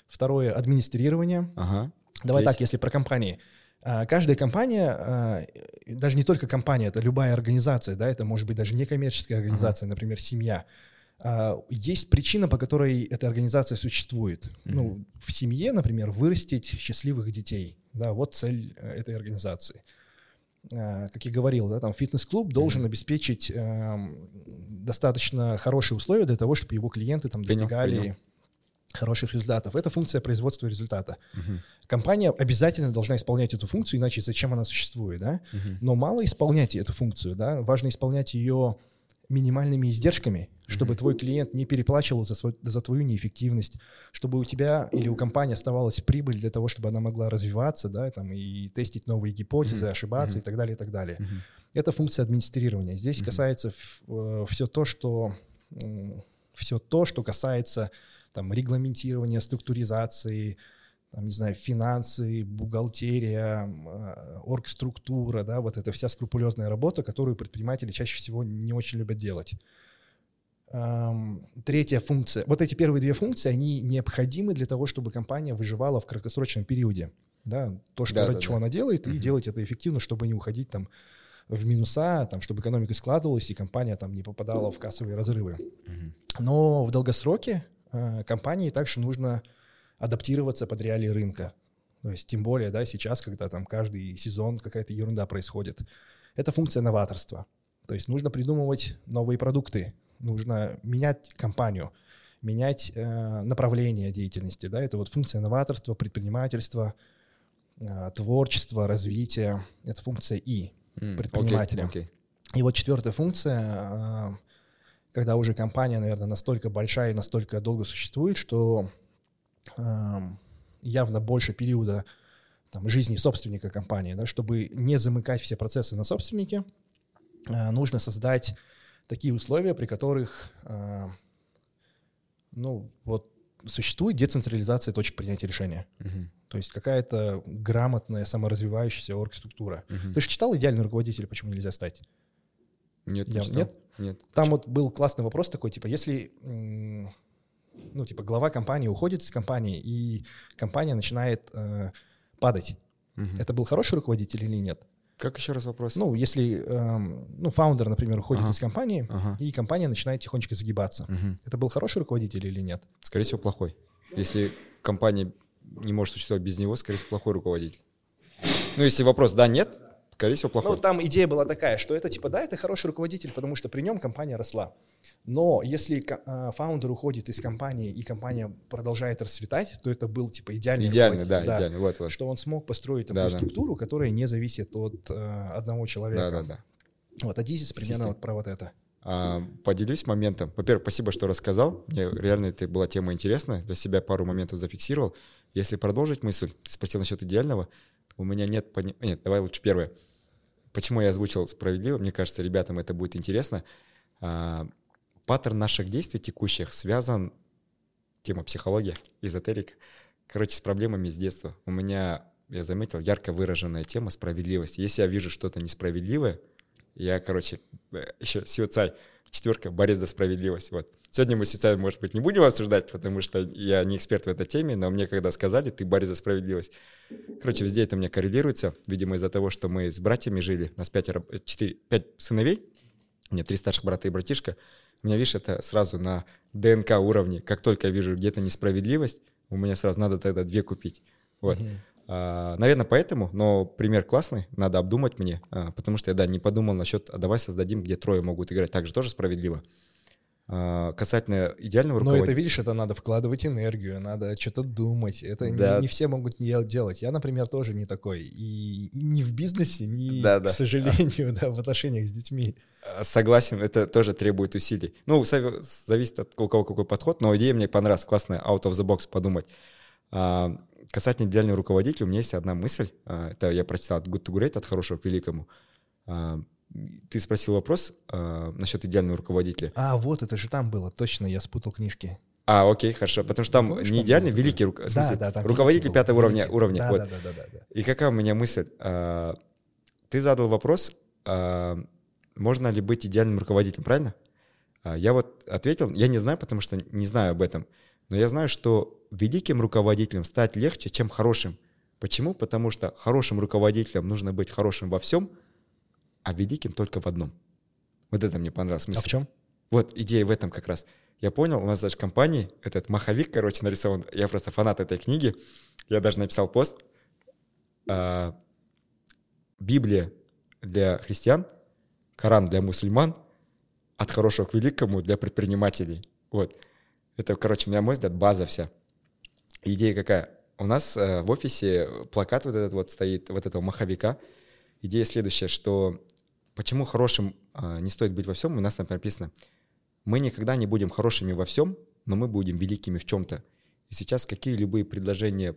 второе администрирование. Ага. Давай Треть. так, если про компании. А, каждая компания, даже не только компания, это любая организация, да, это может быть даже некоммерческая организация, ага. например, семья. А, есть причина, по которой эта организация существует. Mm-hmm. Ну, в семье, например, вырастить счастливых детей. Да, вот цель э, этой организации. А, как я говорил, да, там фитнес-клуб должен mm-hmm. обеспечить э, достаточно хорошие условия для того, чтобы его клиенты там достигали хороших результатов. Это функция производства результата. Uh-huh. Компания обязательно должна исполнять эту функцию, иначе зачем она существует, да? Uh-huh. Но мало исполнять эту функцию, да? Важно исполнять ее минимальными издержками, чтобы mm-hmm. твой клиент не переплачивал за, свой, за твою неэффективность, чтобы у тебя или у компании оставалась прибыль для того, чтобы она могла развиваться, да, там, и тестить новые гипотезы, mm-hmm. ошибаться mm-hmm. и так далее, и так далее. Mm-hmm. Это функция администрирования. Здесь mm-hmm. касается э, все то, что э, все то, что касается там регламентирования, структуризации, там, не знаю, финансы, бухгалтерия, а, оргструктура, да, вот эта вся скрупулезная работа, которую предприниматели чаще всего не очень любят делать. Третья функция. Вот эти первые две функции, они необходимы для того, чтобы компания выживала в краткосрочном периоде. Да, то, что да, ради да, чего да. она делает, угу. и делать это эффективно, чтобы не уходить там в минуса, там, чтобы экономика складывалась, и компания там не попадала в кассовые разрывы. Угу. Но в долгосроке э, компании также нужно адаптироваться под реалии рынка. То есть тем более, да, сейчас, когда там каждый сезон какая-то ерунда происходит. Это функция новаторства. То есть нужно придумывать новые продукты, нужно менять компанию, менять э, направление деятельности. Да? Это вот функция новаторства, предпринимательства, э, творчества, развития. Это функция И предпринимателя. Okay, okay. И вот четвертая функция, э, когда уже компания, наверное, настолько большая и настолько долго существует, что явно больше периода там, жизни собственника компании, да, чтобы не замыкать все процессы на собственнике, а, нужно создать такие условия, при которых а, ну, вот, существует децентрализация точек принятия решения. Uh-huh. То есть какая-то грамотная, саморазвивающаяся оргструктура. Uh-huh. Ты же читал «Идеальный руководитель», почему нельзя стать? Нет, Я, не Нет? Нет. Там вот был классный вопрос такой, типа, если ну, типа, глава компании уходит из компании, и компания начинает э, падать. Угу. Это был хороший руководитель или нет? Как еще раз вопрос? Ну, если, эм, ну, фаундер, например, уходит ага. из компании, ага. и компания начинает тихонечко загибаться. Угу. Это был хороший руководитель или нет? Скорее всего, плохой. Если компания не может существовать без него, скорее всего, плохой руководитель. Ну, если вопрос да, нет, скорее всего, плохой. Ну, там идея была такая, что это типа, да, это хороший руководитель, потому что при нем компания росла. Но если э, фаундер уходит из компании и компания продолжает расцветать, то это был типа идеальный Идеальный, да, да, идеальный, вот, вот. Что он смог построить такую да, структуру, да. которая не зависит от э, одного человека. Да, да, да. Вот, Адизис примерно вот про вот это. А, поделюсь моментом. Во-первых, спасибо, что рассказал. Мне реально это была тема интересная. Для себя пару моментов зафиксировал. Если продолжить мысль, ты спросил насчет идеального. У меня нет... Пони... Нет, давай лучше первое. Почему я озвучил справедливо? Мне кажется, ребятам это будет интересно. А, паттерн наших действий текущих связан, тема психология, эзотерика, короче, с проблемами с детства. У меня, я заметил, ярко выраженная тема справедливости. Если я вижу что-то несправедливое, я, короче, э, еще Сиоцай, четверка, борец за справедливость. Вот. Сегодня мы Сиоцай, может быть, не будем обсуждать, потому что я не эксперт в этой теме, но мне когда сказали, ты борец за справедливость. Короче, везде это у меня коррелируется. Видимо, из-за того, что мы с братьями жили, у нас пятеро, четыре, пять сыновей, у меня три старших брата и братишка. У меня, видишь, это сразу на ДНК уровне. Как только я вижу где-то несправедливость, у меня сразу надо тогда две купить. Вот. Mm-hmm. А, наверное, поэтому, но пример классный, надо обдумать мне, а, потому что я, да, не подумал насчет, а давай создадим, где трое могут играть, также тоже справедливо. А, касательно идеального руководителя... Но это, видишь, это надо вкладывать энергию, надо что-то думать. Это да. не, не все могут не делать. Я, например, тоже не такой. И, и ни в бизнесе, ни, да, да. к сожалению, да, в отношениях с детьми. Согласен, это тоже требует усилий. Ну, зависит от у кого какой подход, но идея мне понравилась, классная, out of the box подумать. Касательно идеального руководителя, у меня есть одна мысль. А, это я прочитал от Good to Great, от хорошего к великому. А, ты спросил вопрос а, насчет идеального руководителя. А, вот это же там было, точно, я спутал книжки. А, окей, хорошо. Потому что там Помнишь, не идеальный, там великий рук... да, да, там руководитель пятого уровня. уровня да, вот. да, да, да, да, да. И какая у меня мысль? Ты задал вопрос, можно ли быть идеальным руководителем, правильно? Я вот ответил, я не знаю, потому что не знаю об этом. Но я знаю, что великим руководителем стать легче, чем хорошим. Почему? Потому что хорошим руководителем нужно быть хорошим во всем, а великим только в одном. Вот это мне понравилось. Мысль. А в чем? Вот идея в этом как раз. Я понял, у нас даже компании, этот маховик, короче, нарисован. Я просто фанат этой книги. Я даже написал пост. А, Библия для христиан, Коран для мусульман, от хорошего к великому для предпринимателей. Вот. Это, короче, у меня, мой взгляд, база вся. Идея какая? У нас э, в офисе плакат вот этот вот стоит, вот этого маховика. Идея следующая, что почему хорошим э, не стоит быть во всем, у нас там написано, мы никогда не будем хорошими во всем, но мы будем великими в чем-то. И сейчас какие любые предложения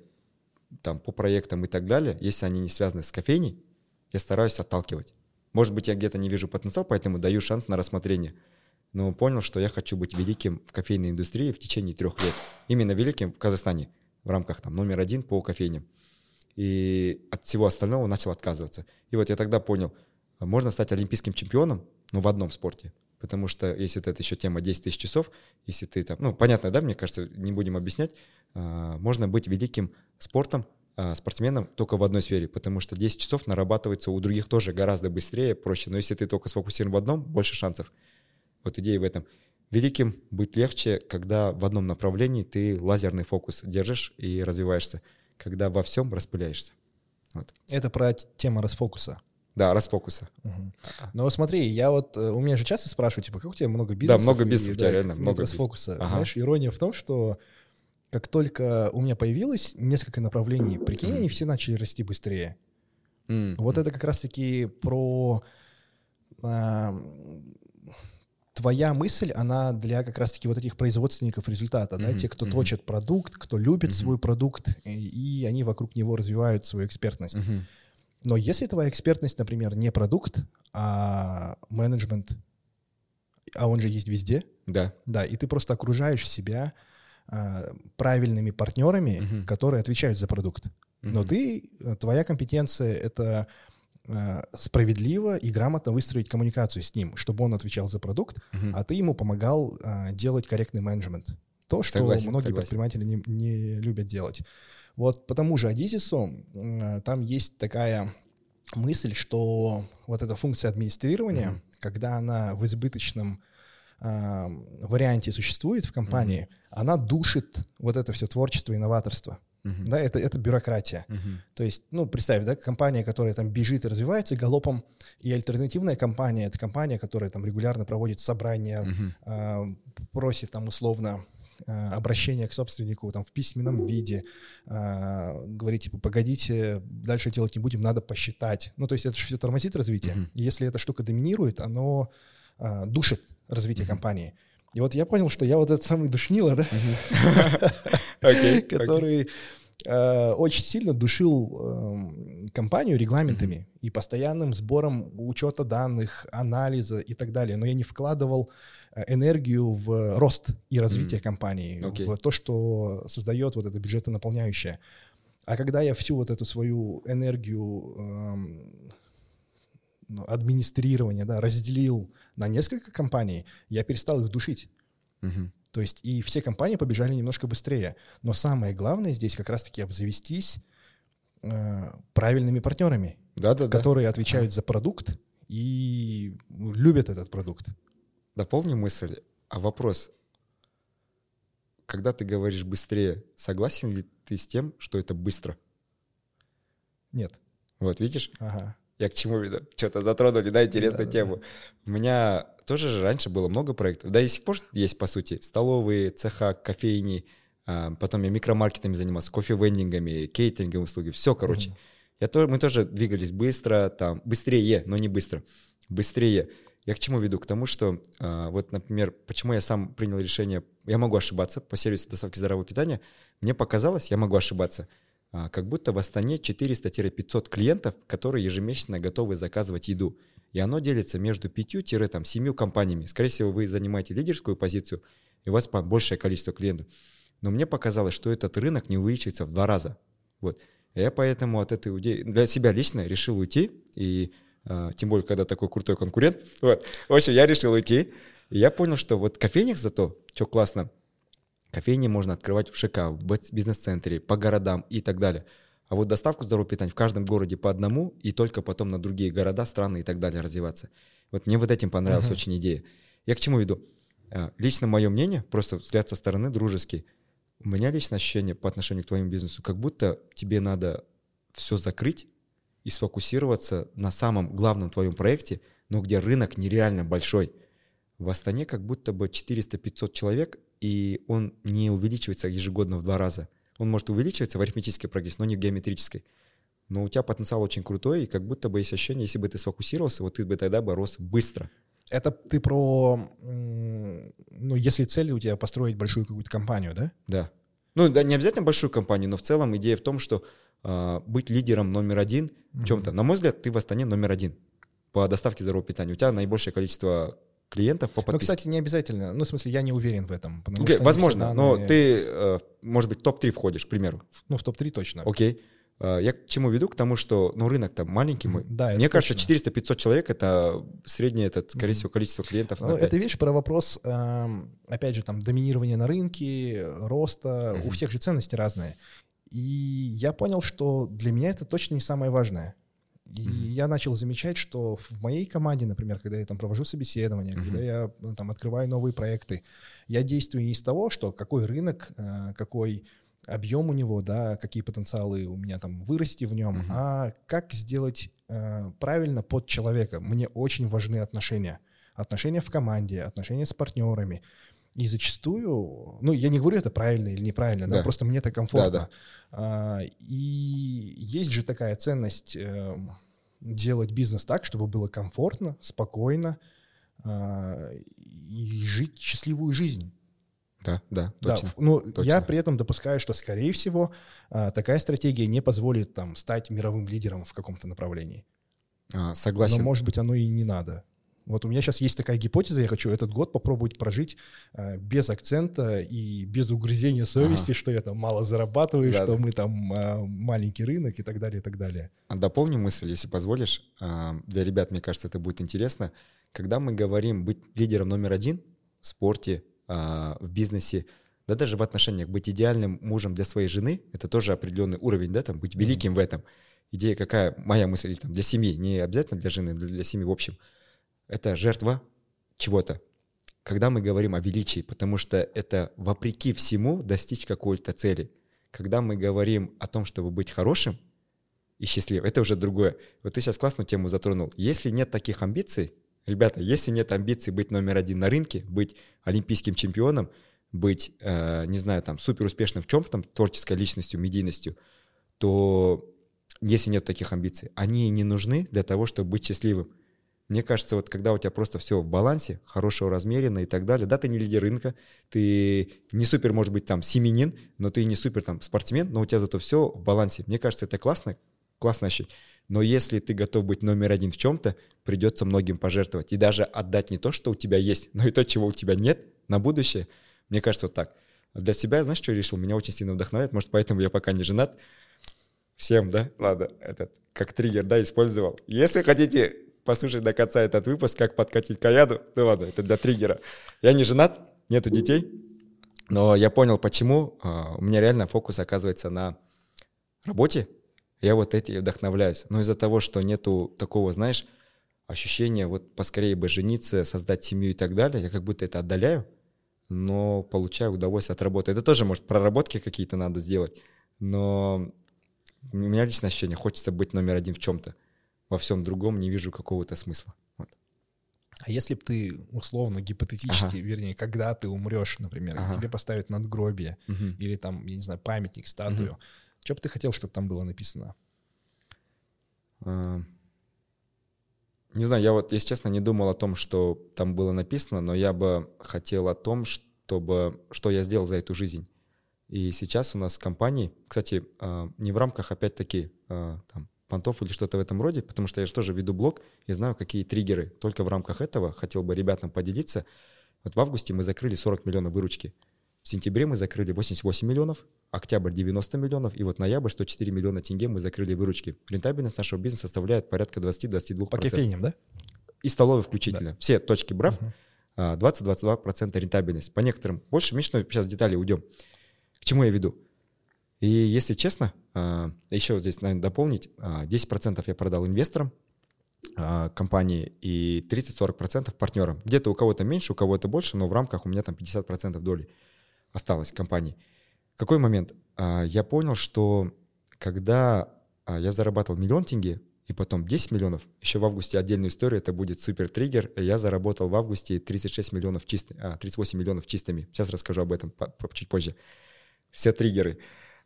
там по проектам и так далее, если они не связаны с кофейней, я стараюсь отталкивать. Может быть, я где-то не вижу потенциал, поэтому даю шанс на рассмотрение но понял, что я хочу быть великим в кофейной индустрии в течение трех лет. Именно великим в Казахстане, в рамках там номер один по кофейням. И от всего остального начал отказываться. И вот я тогда понял, можно стать олимпийским чемпионом, но в одном спорте. Потому что если это еще тема 10 тысяч часов, если ты там, ну, понятно, да, мне кажется, не будем объяснять, а, можно быть великим спортом, а, спортсменом только в одной сфере, потому что 10 часов нарабатывается у других тоже гораздо быстрее, проще. Но если ты только сфокусирован в одном, больше шансов. Вот идея в этом. Великим быть легче, когда в одном направлении ты лазерный фокус держишь и развиваешься, когда во всем распыляешься. Вот. Это про тему расфокуса. Да, расфокуса. Угу. Но смотри, я вот, э, у меня же часто спрашивают, типа, как у тебя много бизнеса? Да, много бизнеса у тебя, да, реально, много расфокуса. Ага. Знаешь, ирония в том, что как только у меня появилось несколько направлений, прикинь, они все начали расти быстрее. Mm. Вот это как раз-таки про а, твоя мысль, она для как раз-таки вот этих производственников результата, mm-hmm. да, те, кто mm-hmm. точит продукт, кто любит mm-hmm. свой продукт, и, и они вокруг него развивают свою экспертность. Mm-hmm. Но если твоя экспертность, например, не продукт, а менеджмент, а он же есть везде, да, да, и ты просто окружаешь себя а, правильными партнерами, mm-hmm. которые отвечают за продукт. Mm-hmm. Но ты, твоя компетенция это Э, справедливо и грамотно выстроить коммуникацию с ним, чтобы он отвечал за продукт, угу. а ты ему помогал а, делать корректный менеджмент. То, что согласен, многие согласен. предприниматели не, не любят делать. Вот по тому же Адизису а, там есть такая мысль, что вот эта функция администрирования, mm когда она в избыточном а, варианте существует в компании, mm она душит вот это все творчество и новаторство. Uh-huh. Да, это, это бюрократия. Uh-huh. То есть, ну, представь, да, компания, которая там бежит и развивается галопом, и альтернативная компания — это компания, которая там регулярно проводит собрания, uh-huh. э, просит там условно Э, обращение к собственнику там в письменном виде, э, говорить типа погодите, дальше делать не будем, надо посчитать. Ну то есть это же все тормозит развитие. Mm-hmm. если эта штука доминирует, оно э, душит развитие mm-hmm. компании. И вот я понял, что я вот этот самый душнило, да, который очень сильно душил эм, компанию регламентами и постоянным сбором учета данных, анализа и так далее. Но я не вкладывал Э, энергию в рост и развитие компании, в то, что создает вот это бюджетонаполняющее. А когда я всю вот эту свою энергию эм, ну, администрирования да, разделил на несколько компаний, я перестал их душить. Mm-hmm. То есть и все компании побежали немножко быстрее. Но самое главное здесь как раз-таки обзавестись э, правильными партнерами, да, да, которые да. отвечают за продукт и любят этот продукт. Дополню мысль. А вопрос, когда ты говоришь быстрее, согласен ли ты с тем, что это быстро? Нет. Вот, видишь? Ага. Я к чему веду? Что-то затронули, да, интересную да, тему. Да. У меня тоже же раньше было много проектов. Да, и сих пор есть, по сути, столовые, цеха, кофейни. А, потом я микромаркетами занимался, кофе-вендингами, кейтеринговые услуги. Все, короче. Угу. Я то, мы тоже двигались быстро, там, быстрее, но не быстро. Быстрее. Я к чему веду? К тому, что а, вот, например, почему я сам принял решение, я могу ошибаться по сервису доставки здорового питания, мне показалось, я могу ошибаться, как будто в Астане 400-500 клиентов, которые ежемесячно готовы заказывать еду. И оно делится между 5-7 компаниями. Скорее всего, вы занимаете лидерскую позицию, и у вас большее количество клиентов. Но мне показалось, что этот рынок не увеличивается в два раза. Вот. Я поэтому от этой идеи для себя лично решил уйти и а, тем более, когда такой крутой конкурент. Вот. В общем, я решил уйти. И я понял, что вот кофейнях зато, что классно, кофейни можно открывать в ШК, в бизнес-центре, по городам и так далее. А вот доставку здорового питания в каждом городе по одному, и только потом на другие города, страны и так далее развиваться. Вот мне вот этим понравилась uh-huh. очень идея. Я к чему веду? А, лично мое мнение, просто взгляд со стороны дружеский, у меня лично ощущение по отношению к твоему бизнесу, как будто тебе надо все закрыть, и сфокусироваться на самом главном твоем проекте, но где рынок нереально большой. В Астане как будто бы 400-500 человек, и он не увеличивается ежегодно в два раза. Он может увеличиваться в арифметической прогрессии, но не в геометрической. Но у тебя потенциал очень крутой, и как будто бы есть ощущение, если бы ты сфокусировался, вот ты бы тогда бы рос быстро. Это ты про, ну, если цель у тебя построить большую какую-то компанию, да? Да. Ну, да, не обязательно большую компанию, но в целом идея в том, что э, быть лидером номер один mm-hmm. в чем-то. На мой взгляд, ты в Астане номер один по доставке здорового питания. У тебя наибольшее количество клиентов по подписке. Ну, кстати, не обязательно. Ну, в смысле, я не уверен в этом. Okay, возможно, но ты, э, может быть, топ-3 входишь, к примеру. Ну, в топ-3 точно. Окей. Okay. Э, я к чему веду? К тому, что ну, рынок там маленький. Мы. Да, Мне кажется, 400-500 человек — это среднее, это, скорее всего, количество клиентов. Ну, это видишь про вопрос, эм, опять же, там, доминирования на рынке, роста. Mm-hmm. У всех же ценности разные. И я понял, что для меня это точно не самое важное. И mm-hmm. я начал замечать, что в моей команде, например, когда я там провожу собеседование, mm-hmm. когда я ну, там открываю новые проекты, я действую не из того, что какой рынок, э, какой объем у него, да, какие потенциалы у меня там вырасти в нем, mm-hmm. а как сделать э, правильно под человека. Мне очень важны отношения. Отношения в команде, отношения с партнерами. И зачастую, ну, я не говорю, это правильно или неправильно, да. но просто мне это комфортно. Да, да. А, и есть же такая ценность э, делать бизнес так, чтобы было комфортно, спокойно э, и жить счастливую жизнь. Да, да, точно. Да, ну, точно. я при этом допускаю, что, скорее всего, э, такая стратегия не позволит там стать мировым лидером в каком-то направлении. А, согласен. Но, может быть, оно и не надо. Вот у меня сейчас есть такая гипотеза, я хочу этот год попробовать прожить э, без акцента и без угрызения совести, ага. что я там мало зарабатываю, да, что да. мы там э, маленький рынок и так далее, и так далее. А дополню мысль, если позволишь. Э, для ребят, мне кажется, это будет интересно. Когда мы говорим быть лидером номер один в спорте, э, в бизнесе, да даже в отношениях, быть идеальным мужем для своей жены, это тоже определенный уровень, да, там, быть великим mm-hmm. в этом. Идея какая, моя мысль, там, для семьи, не обязательно для жены, для семьи в общем – это жертва чего-то. Когда мы говорим о величии, потому что это вопреки всему достичь какой-то цели. когда мы говорим о том, чтобы быть хорошим и счастливым, это уже другое. Вот ты сейчас классную тему затронул. Если нет таких амбиций, ребята, если нет амбиций быть номер один на рынке, быть олимпийским чемпионом, быть, э, не знаю, там, супер успешным в чем-то, там, творческой личностью, медийностью, то если нет таких амбиций, они не нужны для того, чтобы быть счастливым. Мне кажется, вот когда у тебя просто все в балансе, хорошего размерено и так далее, да, ты не лидер рынка, ты не супер, может быть, там, семенин, но ты не супер, там, спортсмен, но у тебя зато все в балансе. Мне кажется, это классно, классно ощущать. Но если ты готов быть номер один в чем-то, придется многим пожертвовать. И даже отдать не то, что у тебя есть, но и то, чего у тебя нет на будущее. Мне кажется, вот так. Для себя, знаешь, что я решил? Меня очень сильно вдохновляет, может, поэтому я пока не женат. Всем, да? Ладно, этот, как триггер, да, использовал. Если хотите послушать до конца этот выпуск, как подкатить каяду, ну ладно, это для триггера. Я не женат, нету детей, но я понял, почему а, у меня реально фокус оказывается на работе. Я вот эти вдохновляюсь. Но из-за того, что нету такого, знаешь, ощущения вот поскорее бы жениться, создать семью и так далее, я как будто это отдаляю, но получаю удовольствие от работы. Это тоже, может, проработки какие-то надо сделать, но у меня личное ощущение, хочется быть номер один в чем-то во всем другом не вижу какого-то смысла. Вот. А если бы ты условно, гипотетически, ага. вернее, когда ты умрешь, например, ага. тебе поставят надгробие угу. или там, я не знаю, памятник, статую, угу. что бы ты хотел, чтобы там было написано? А... Не знаю, я вот, если честно, не думал о том, что там было написано, но я бы хотел о том, чтобы, что я сделал за эту жизнь. И сейчас у нас в компании, кстати, а, не в рамках, опять-таки, а, там, понтов или что-то в этом роде, потому что я же тоже веду блог и знаю, какие триггеры. Только в рамках этого хотел бы ребятам поделиться. Вот в августе мы закрыли 40 миллионов выручки. В сентябре мы закрыли 88 миллионов, октябрь 90 миллионов, и вот ноябрь 104 миллиона тенге мы закрыли выручки. Рентабельность нашего бизнеса составляет порядка 20-22%. По кофейням, да? И столовой включительно. Да. Все точки брав, uh-huh. 20-22% рентабельность. По некоторым больше, меньше, но сейчас в детали уйдем. К чему я веду? И если честно, а, еще здесь, наверное, дополнить, 10% а, я продал инвесторам а, компании и 30-40% партнерам. Где-то у кого-то меньше, у кого-то больше, но в рамках у меня там 50% доли осталось компании. Какой момент? Я понял, что когда я зарабатывал миллион тенге, и потом 10 миллионов, еще в августе отдельную историю, это будет супер триггер. Я заработал в августе 36 миллионов чистыми, а, 38 миллионов чистыми. Сейчас расскажу об этом чуть позже. Все триггеры.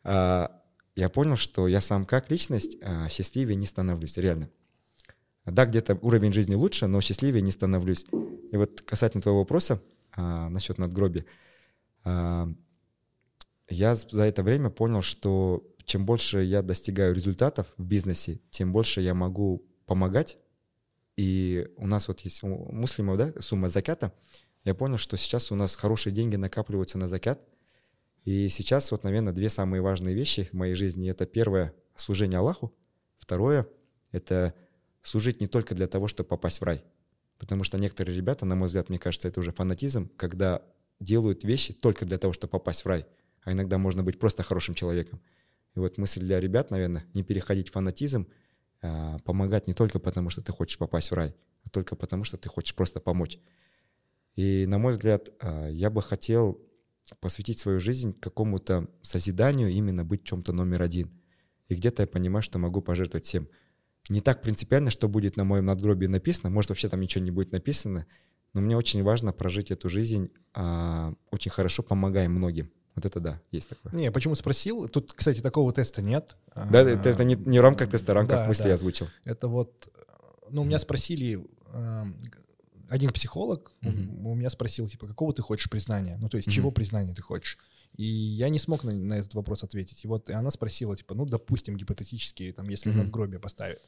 А, я понял, что я сам как личность а, счастливее не становлюсь, реально. Да, где-то уровень жизни лучше, но счастливее не становлюсь. И вот касательно твоего вопроса а, насчет надгробия, я за это время понял, что чем больше я достигаю результатов в бизнесе, тем больше я могу помогать. И у нас вот есть у муслимов, да, сумма закята. Я понял, что сейчас у нас хорошие деньги накапливаются на закят – и сейчас вот, наверное, две самые важные вещи в моей жизни. Это первое — служение Аллаху. Второе — это служить не только для того, чтобы попасть в рай. Потому что некоторые ребята, на мой взгляд, мне кажется, это уже фанатизм, когда делают вещи только для того, чтобы попасть в рай. А иногда можно быть просто хорошим человеком. И вот мысль для ребят, наверное, не переходить в фанатизм, а помогать не только потому, что ты хочешь попасть в рай, а только потому, что ты хочешь просто помочь. И, на мой взгляд, а, я бы хотел посвятить свою жизнь какому-то созиданию, именно быть чем-то номер один. И где-то я понимаю, что могу пожертвовать всем. Не так принципиально, что будет на моем надгробии написано, может вообще там ничего не будет написано, но мне очень важно прожить эту жизнь а, очень хорошо, помогая многим. Вот это да, есть такое. Не, почему спросил? Тут, кстати, такого теста нет. Да, а, это не, не в рамках теста, а в рамках да, мысли да. я озвучил. Это вот, ну, у меня спросили, один психолог угу. у меня спросил, типа, какого ты хочешь признания? Ну, то есть, угу. чего признания ты хочешь? И я не смог на, на этот вопрос ответить. И вот и она спросила, типа, ну, допустим, гипотетически, там, если угу. надгробие поставят.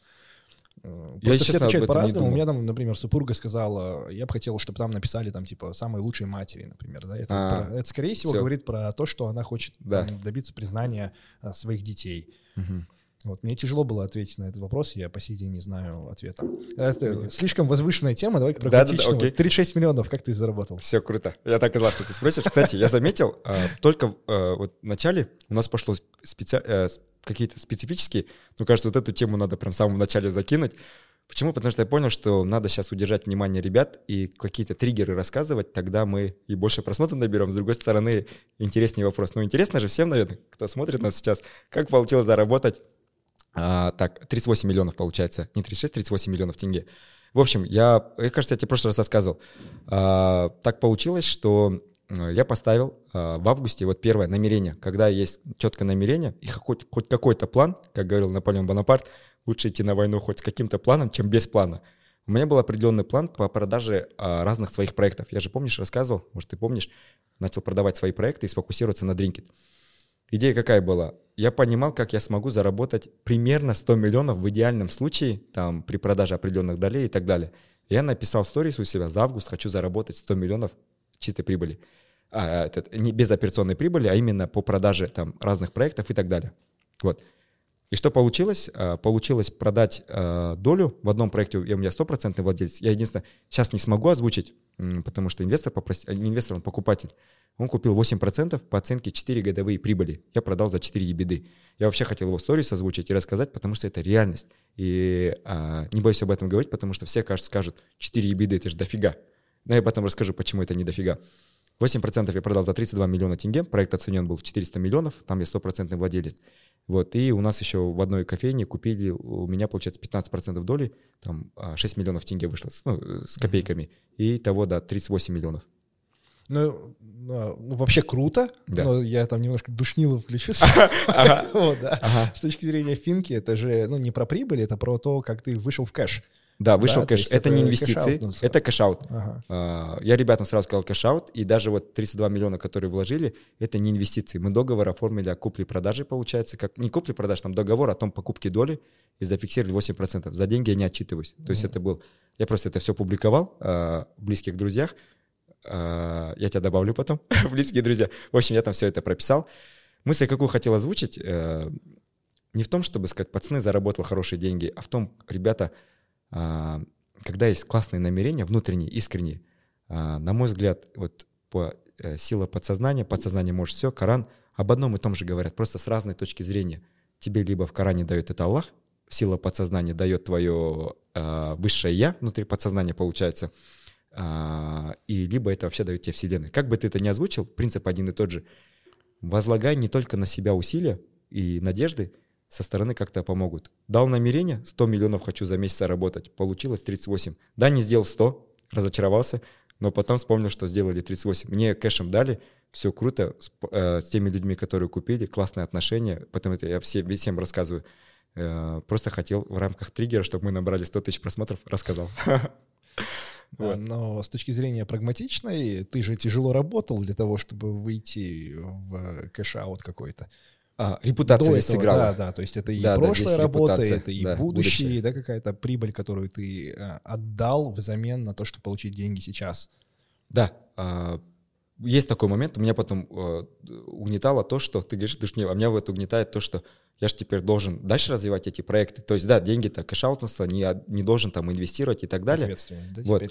Э, просто я, все отвечают по-разному. У меня там, например, супруга сказала, я бы хотел, чтобы там написали там типа самой лучшей матери, например. Да? Это, а, про, это скорее всего все. говорит про то, что она хочет да. там, добиться признания а, своих детей. Угу. Вот, мне тяжело было ответить на этот вопрос, я по сей день не знаю ответа. Это слишком возвышенная тема, давай про да, да, да, окей. 36 миллионов, как ты заработал? Все круто. Я так и знал, что ты спросишь. Кстати, я заметил, а, только а, вот в начале у нас пошло. Э, какие-то специфические, ну, кажется, вот эту тему надо прям в самом начале закинуть. Почему? Потому что я понял, что надо сейчас удержать внимание ребят и какие-то триггеры рассказывать, тогда мы и больше просмотров наберем. С другой стороны, интереснее вопрос. Ну, интересно же всем, наверное, кто смотрит нас сейчас, как получилось заработать а, так, 38 миллионов получается, не 36, 38 миллионов тенге. В общем, я, я кажется, я тебе в прошлый раз рассказывал. А, так получилось, что э, я поставил а, в августе вот первое намерение. Когда есть четкое намерение и хоть, хоть какой-то план, как говорил Наполеон Бонапарт, лучше идти на войну хоть с каким-то планом, чем без плана. У меня был определенный план по продаже а, разных своих проектов. Я же, помнишь, рассказывал, может, ты помнишь, начал продавать свои проекты и сфокусироваться на Drinkit. Идея какая была? Я понимал, как я смогу заработать примерно 100 миллионов в идеальном случае, там, при продаже определенных долей и так далее. Я написал сторис у себя, за август хочу заработать 100 миллионов чистой прибыли. А, это, не без операционной прибыли, а именно по продаже там, разных проектов и так далее. Вот. И что получилось? А, получилось продать а, долю в одном проекте, у меня стопроцентный владелец. Я единственное, сейчас не смогу озвучить, потому что инвестор, попросил, не инвестор, он покупатель. Он купил 8% по оценке 4 годовые прибыли. Я продал за 4 ебеды. Я вообще хотел его в сторис озвучить и рассказать, потому что это реальность. И а, не боюсь об этом говорить, потому что все, кажется, скажут, 4 ебеды, это же дофига. Но я потом расскажу, почему это не дофига. 8% я продал за 32 миллиона тенге, проект оценен был в 400 миллионов, там я стопроцентный владелец. Вот, и у нас еще в одной кофейне купили, у меня, получается, 15% доли, там 6 а, миллионов тенге вышло, ну, с копейками, и того, да, 38 миллионов. Ну, ну, ну, вообще круто, да. но я там немножко душнило включу. С точки зрения финки, это же ну, не про прибыль, это про то, как ты вышел в кэш. Да, вышел да, кэш. Это, это не инвестиции, кэш это cash-out. Ага. А, я ребятам сразу сказал cash-out, и даже вот 32 миллиона, которые вложили, это не инвестиции. Мы договор оформили о купле-продаже, получается, как не купле-продаж, там договор о том покупке доли, и зафиксировали 8%. За деньги я не отчитываюсь. То есть это был... Я просто это все публиковал а, в близких друзьях, а, я тебя добавлю потом, близкие друзья. В общем, я там все это прописал. Мысль, какую хотел озвучить, э, не в том, чтобы сказать, пацаны, заработал хорошие деньги, а в том, ребята, когда есть классные намерения, внутренние, искренние, а, на мой взгляд, вот по э, сила подсознания, подсознание может все, Коран об одном и том же говорят, просто с разной точки зрения. Тебе либо в Коране дает это Аллах, сила подсознания дает твое высшее я, внутри подсознания получается, а, и либо это вообще дает тебе Вселенная. Как бы ты это ни озвучил, принцип один и тот же. Возлагай не только на себя усилия и надежды, со стороны как-то помогут. Дал намерение, 100 миллионов хочу за месяц заработать, получилось 38. Да, не сделал 100, разочаровался, но потом вспомнил, что сделали 38. Мне кэшем дали, все круто, с, э, с теми людьми, которые купили, классные отношения, потому это я все, всем рассказываю. Э, просто хотел в рамках триггера, чтобы мы набрали 100 тысяч просмотров, рассказал. Вот. Но с точки зрения прагматичной, ты же тяжело работал для того, чтобы выйти в cash-out какой-то. А, репутация До здесь этого, сыграла. Да, да, то есть это и да, прошлая да, работа, это и да, будущее, да, какая-то прибыль, которую ты а, отдал взамен на то, чтобы получить деньги сейчас. Да, а, есть такой момент, у меня потом а, угнетало то, что ты говоришь, душнил, а меня вот угнетает то, что я же теперь должен дальше развивать эти проекты. То есть, да, деньги-то кэшаутностно, не, не должен там инвестировать и так далее. Ответственность, да, вот.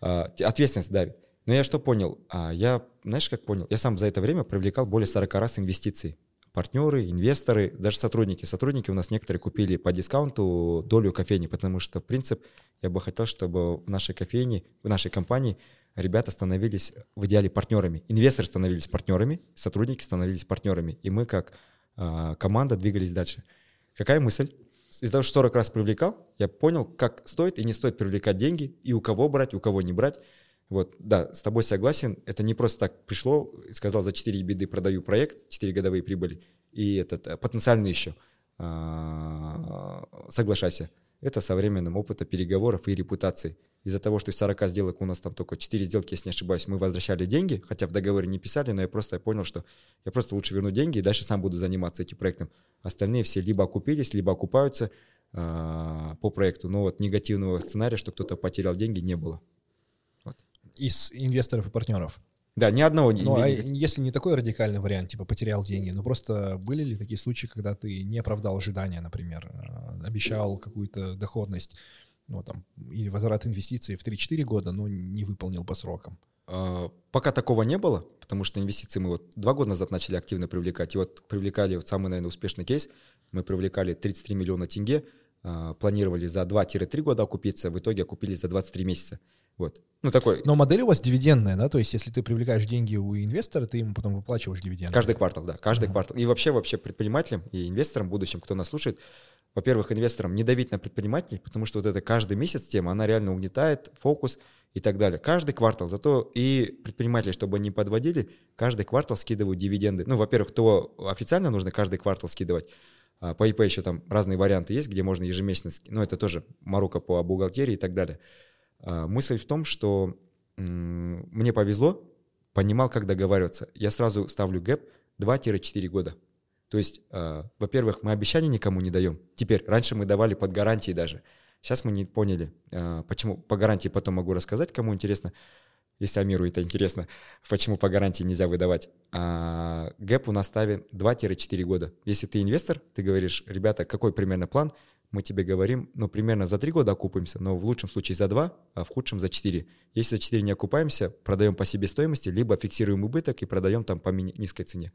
А, ответственность давит. Но я что понял? А, я, знаешь, как понял? Я сам за это время привлекал более 40 раз инвестиций. Партнеры, инвесторы, даже сотрудники. Сотрудники у нас некоторые купили по дискаунту долю кофейни, потому что принцип, я бы хотел, чтобы в нашей кофейне, в нашей компании ребята становились в идеале партнерами. Инвесторы становились партнерами, сотрудники становились партнерами. И мы как а, команда двигались дальше. Какая мысль? Из-за того, что 40 раз привлекал, я понял, как стоит и не стоит привлекать деньги, и у кого брать, у кого не брать. Вот, да, с тобой согласен. Это не просто так пришло сказал, за 4 беды продаю проект, 4 годовые прибыли, и этот э, потенциальный еще. А, соглашайся. Это со временным опытом переговоров и репутации. Из-за того, что из 40 сделок у нас там только 4 сделки, если не ошибаюсь, мы возвращали деньги, хотя в договоре не писали, но я просто понял, что я просто лучше верну деньги и дальше сам буду заниматься этим проектом. Остальные все либо окупились, либо окупаются э, по проекту. Но вот негативного сценария, что кто-то потерял деньги, не было. Из инвесторов и партнеров? Да, ни одного. Ну, а если не такой радикальный вариант, типа потерял деньги, но просто были ли такие случаи, когда ты не оправдал ожидания, например, э, обещал какую-то доходность, ну, там, или возврат инвестиций в 3-4 года, но не выполнил по срокам? А, пока такого не было, потому что инвестиции мы вот два года назад начали активно привлекать. И вот привлекали вот самый, наверное, успешный кейс. Мы привлекали 33 миллиона тенге, э, планировали за 2-3 года окупиться, в итоге окупились за 23 месяца. Вот. Ну, такой. Но модель у вас дивидендная, да? То есть, если ты привлекаешь деньги у инвестора, ты ему потом выплачиваешь дивиденды. Каждый квартал, да, каждый uh-huh. квартал. И вообще, вообще предпринимателям и инвесторам, будущим, кто нас слушает, во-первых, инвесторам не давить на предпринимателей, потому что вот это каждый месяц тема, она реально угнетает фокус и так далее. Каждый квартал. Зато и предприниматели, чтобы они подводили, каждый квартал скидывают дивиденды. Ну, во-первых, то официально нужно каждый квартал скидывать. А по ИП еще там разные варианты есть, где можно ежемесячно, ну, это тоже марука по бухгалтерии и так далее. А, мысль в том, что мне повезло, понимал, как договариваться. Я сразу ставлю гэп 2-4 года. То есть, э, во-первых, мы обещания никому не даем. Теперь, раньше мы давали под гарантии даже. Сейчас мы не поняли, э, почему. По гарантии потом могу рассказать, кому интересно. Если Амиру это интересно, почему по гарантии нельзя выдавать. А гэп у нас ставим 2-4 года. Если ты инвестор, ты говоришь, ребята, какой примерно план – мы тебе говорим, ну, примерно за три года окупаемся, но в лучшем случае за два, а в худшем за четыре. Если за четыре не окупаемся, продаем по себестоимости, либо фиксируем убыток и продаем там по низкой цене.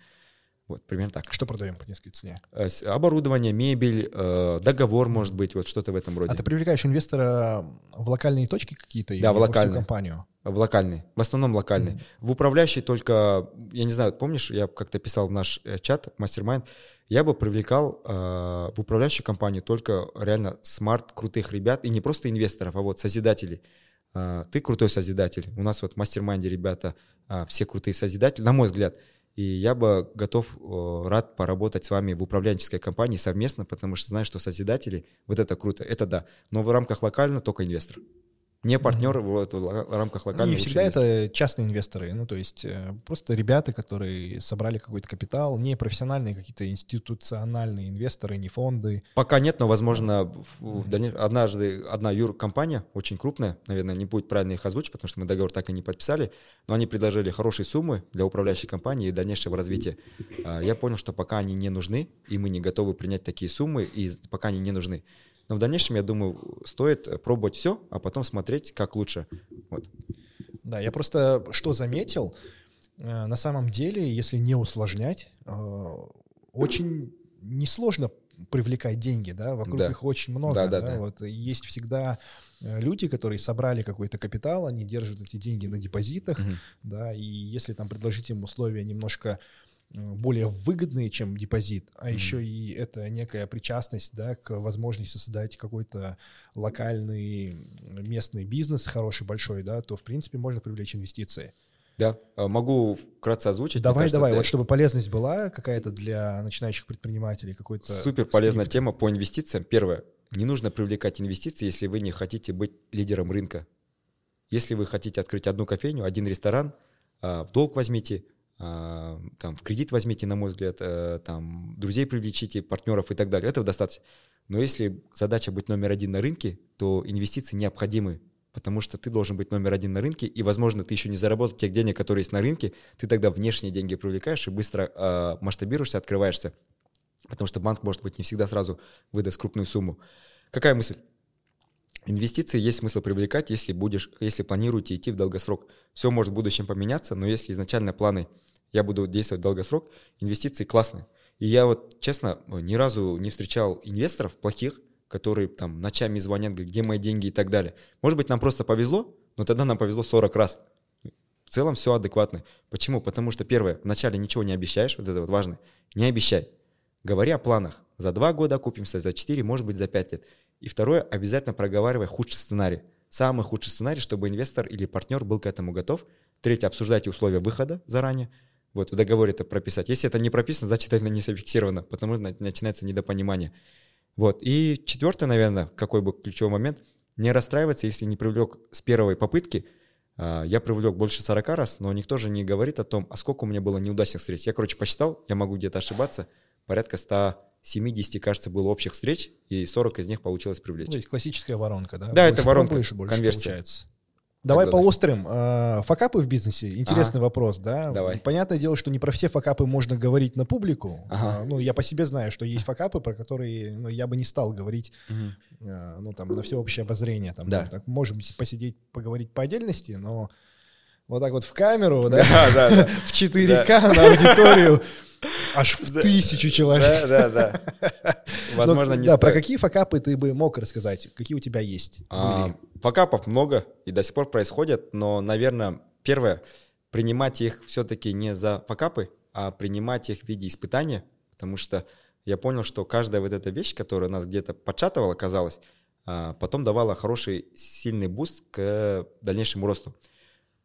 Вот, примерно так. Что продаем по низкой цене? Э, оборудование, мебель, э, договор, может быть, вот что-то в этом роде. А ты привлекаешь инвестора в локальные точки какие-то? Да, в локальные. компанию? В локальные, в основном локальные. Mm-hmm. В управляющий только, я не знаю, помнишь, я как-то писал в наш э, чат, mastermind, я бы привлекал э, в управляющую компанию только реально smart крутых ребят, и не просто инвесторов, а вот созидателей. Э, ты крутой созидатель. У нас вот в мастер-майнде ребята э, все крутые созидатели, на мой взгляд. И я бы готов, э, рад поработать с вами в управленческой компании совместно, потому что знаю, что созидатели, вот это круто, это да. Но в рамках локально только инвестор не партнеры mm-hmm. в, в рамках локального. И всегда это частные инвесторы, ну то есть э, просто ребята, которые собрали какой-то капитал, не профессиональные какие-то институциональные инвесторы, не фонды. Пока нет, но возможно в, в, однажды одна юр-компания очень крупная, наверное, не будет правильно их озвучить, потому что мы договор так и не подписали, но они предложили хорошие суммы для управляющей компании и дальнейшего развития. А, я понял, что пока они не нужны, и мы не готовы принять такие суммы, и пока они не нужны. Но в дальнейшем, я думаю, стоит пробовать все, а потом смотреть, как лучше. Вот. Да, я просто что заметил, э, на самом деле, если не усложнять, э, очень несложно привлекать деньги, да, вокруг да. их очень много, да, да, да, да. вот есть всегда э, люди, которые собрали какой-то капитал, они держат эти деньги на депозитах, угу. да, и если там предложить им условия немножко более выгодные, чем депозит, а mm-hmm. еще и это некая причастность да, к возможности создать какой-то локальный местный бизнес хороший, большой, да, то, в принципе, можно привлечь инвестиции. Да, а, могу вкратце озвучить. Давай, кажется, давай, это... вот чтобы полезность была какая-то для начинающих предпринимателей, какой-то... Супер полезная тема по инвестициям. Первое, не нужно привлекать инвестиции, если вы не хотите быть лидером рынка. Если вы хотите открыть одну кофейню, один ресторан, а, в долг возьмите, там, в кредит возьмите, на мой взгляд, э, там, друзей привлечите, партнеров и так далее. Этого достаточно. Но если задача быть номер один на рынке, то инвестиции необходимы, потому что ты должен быть номер один на рынке, и, возможно, ты еще не заработал тех денег, которые есть на рынке, ты тогда внешние деньги привлекаешь и быстро э, масштабируешься, открываешься, потому что банк, может быть, не всегда сразу выдаст крупную сумму. Какая мысль? Инвестиции есть смысл привлекать, если будешь, если планируете идти в долгосрок. Все может в будущем поменяться, но если изначально планы я буду действовать в долгосрок, инвестиции классные. И я вот, честно, ни разу не встречал инвесторов плохих, которые там ночами звонят, говорят, где мои деньги и так далее. Может быть, нам просто повезло, но тогда нам повезло 40 раз. В целом все адекватно. Почему? Потому что, первое, вначале ничего не обещаешь, вот это вот важно, не обещай. Говори о планах. За два года купимся, за четыре, может быть, за пять лет. И второе, обязательно проговаривай худший сценарий. Самый худший сценарий, чтобы инвестор или партнер был к этому готов. Третье, обсуждайте условия выхода заранее вот в договоре это прописать. Если это не прописано, значит это не зафиксировано, потому что начинается недопонимание. Вот. И четвертое, наверное, какой бы ключевой момент, не расстраиваться, если не привлек с первой попытки. А, я привлек больше 40 раз, но никто же не говорит о том, а сколько у меня было неудачных встреч. Я, короче, посчитал, я могу где-то ошибаться, порядка 170, кажется, было общих встреч, и 40 из них получилось привлечь. То есть классическая воронка, да? Да, больше это воронка, больше, больше конверсия. Получается. Давай по острым. Э, факапы в бизнесе. Интересный ага. вопрос, да? Давай. Понятное дело, что не про все факапы можно говорить на публику. Ага. А, ну, я по себе знаю, что есть факапы, про которые ну, я бы не стал говорить угу. ну, там, на всеобщее обозрение. Там, да. так, можем посидеть, поговорить по отдельности, но вот так вот в камеру, да, в 4К на аудиторию аж в тысячу человек. Да, да, да. Возможно, не Да, про какие факапы ты бы мог рассказать? Какие у тебя есть? А, факапов много и до сих пор происходят, но, наверное, первое, принимать их все-таки не за факапы, а принимать их в виде испытания, потому что я понял, что каждая вот эта вещь, которая нас где-то подшатывала, казалось, а, потом давала хороший, сильный буст к дальнейшему росту.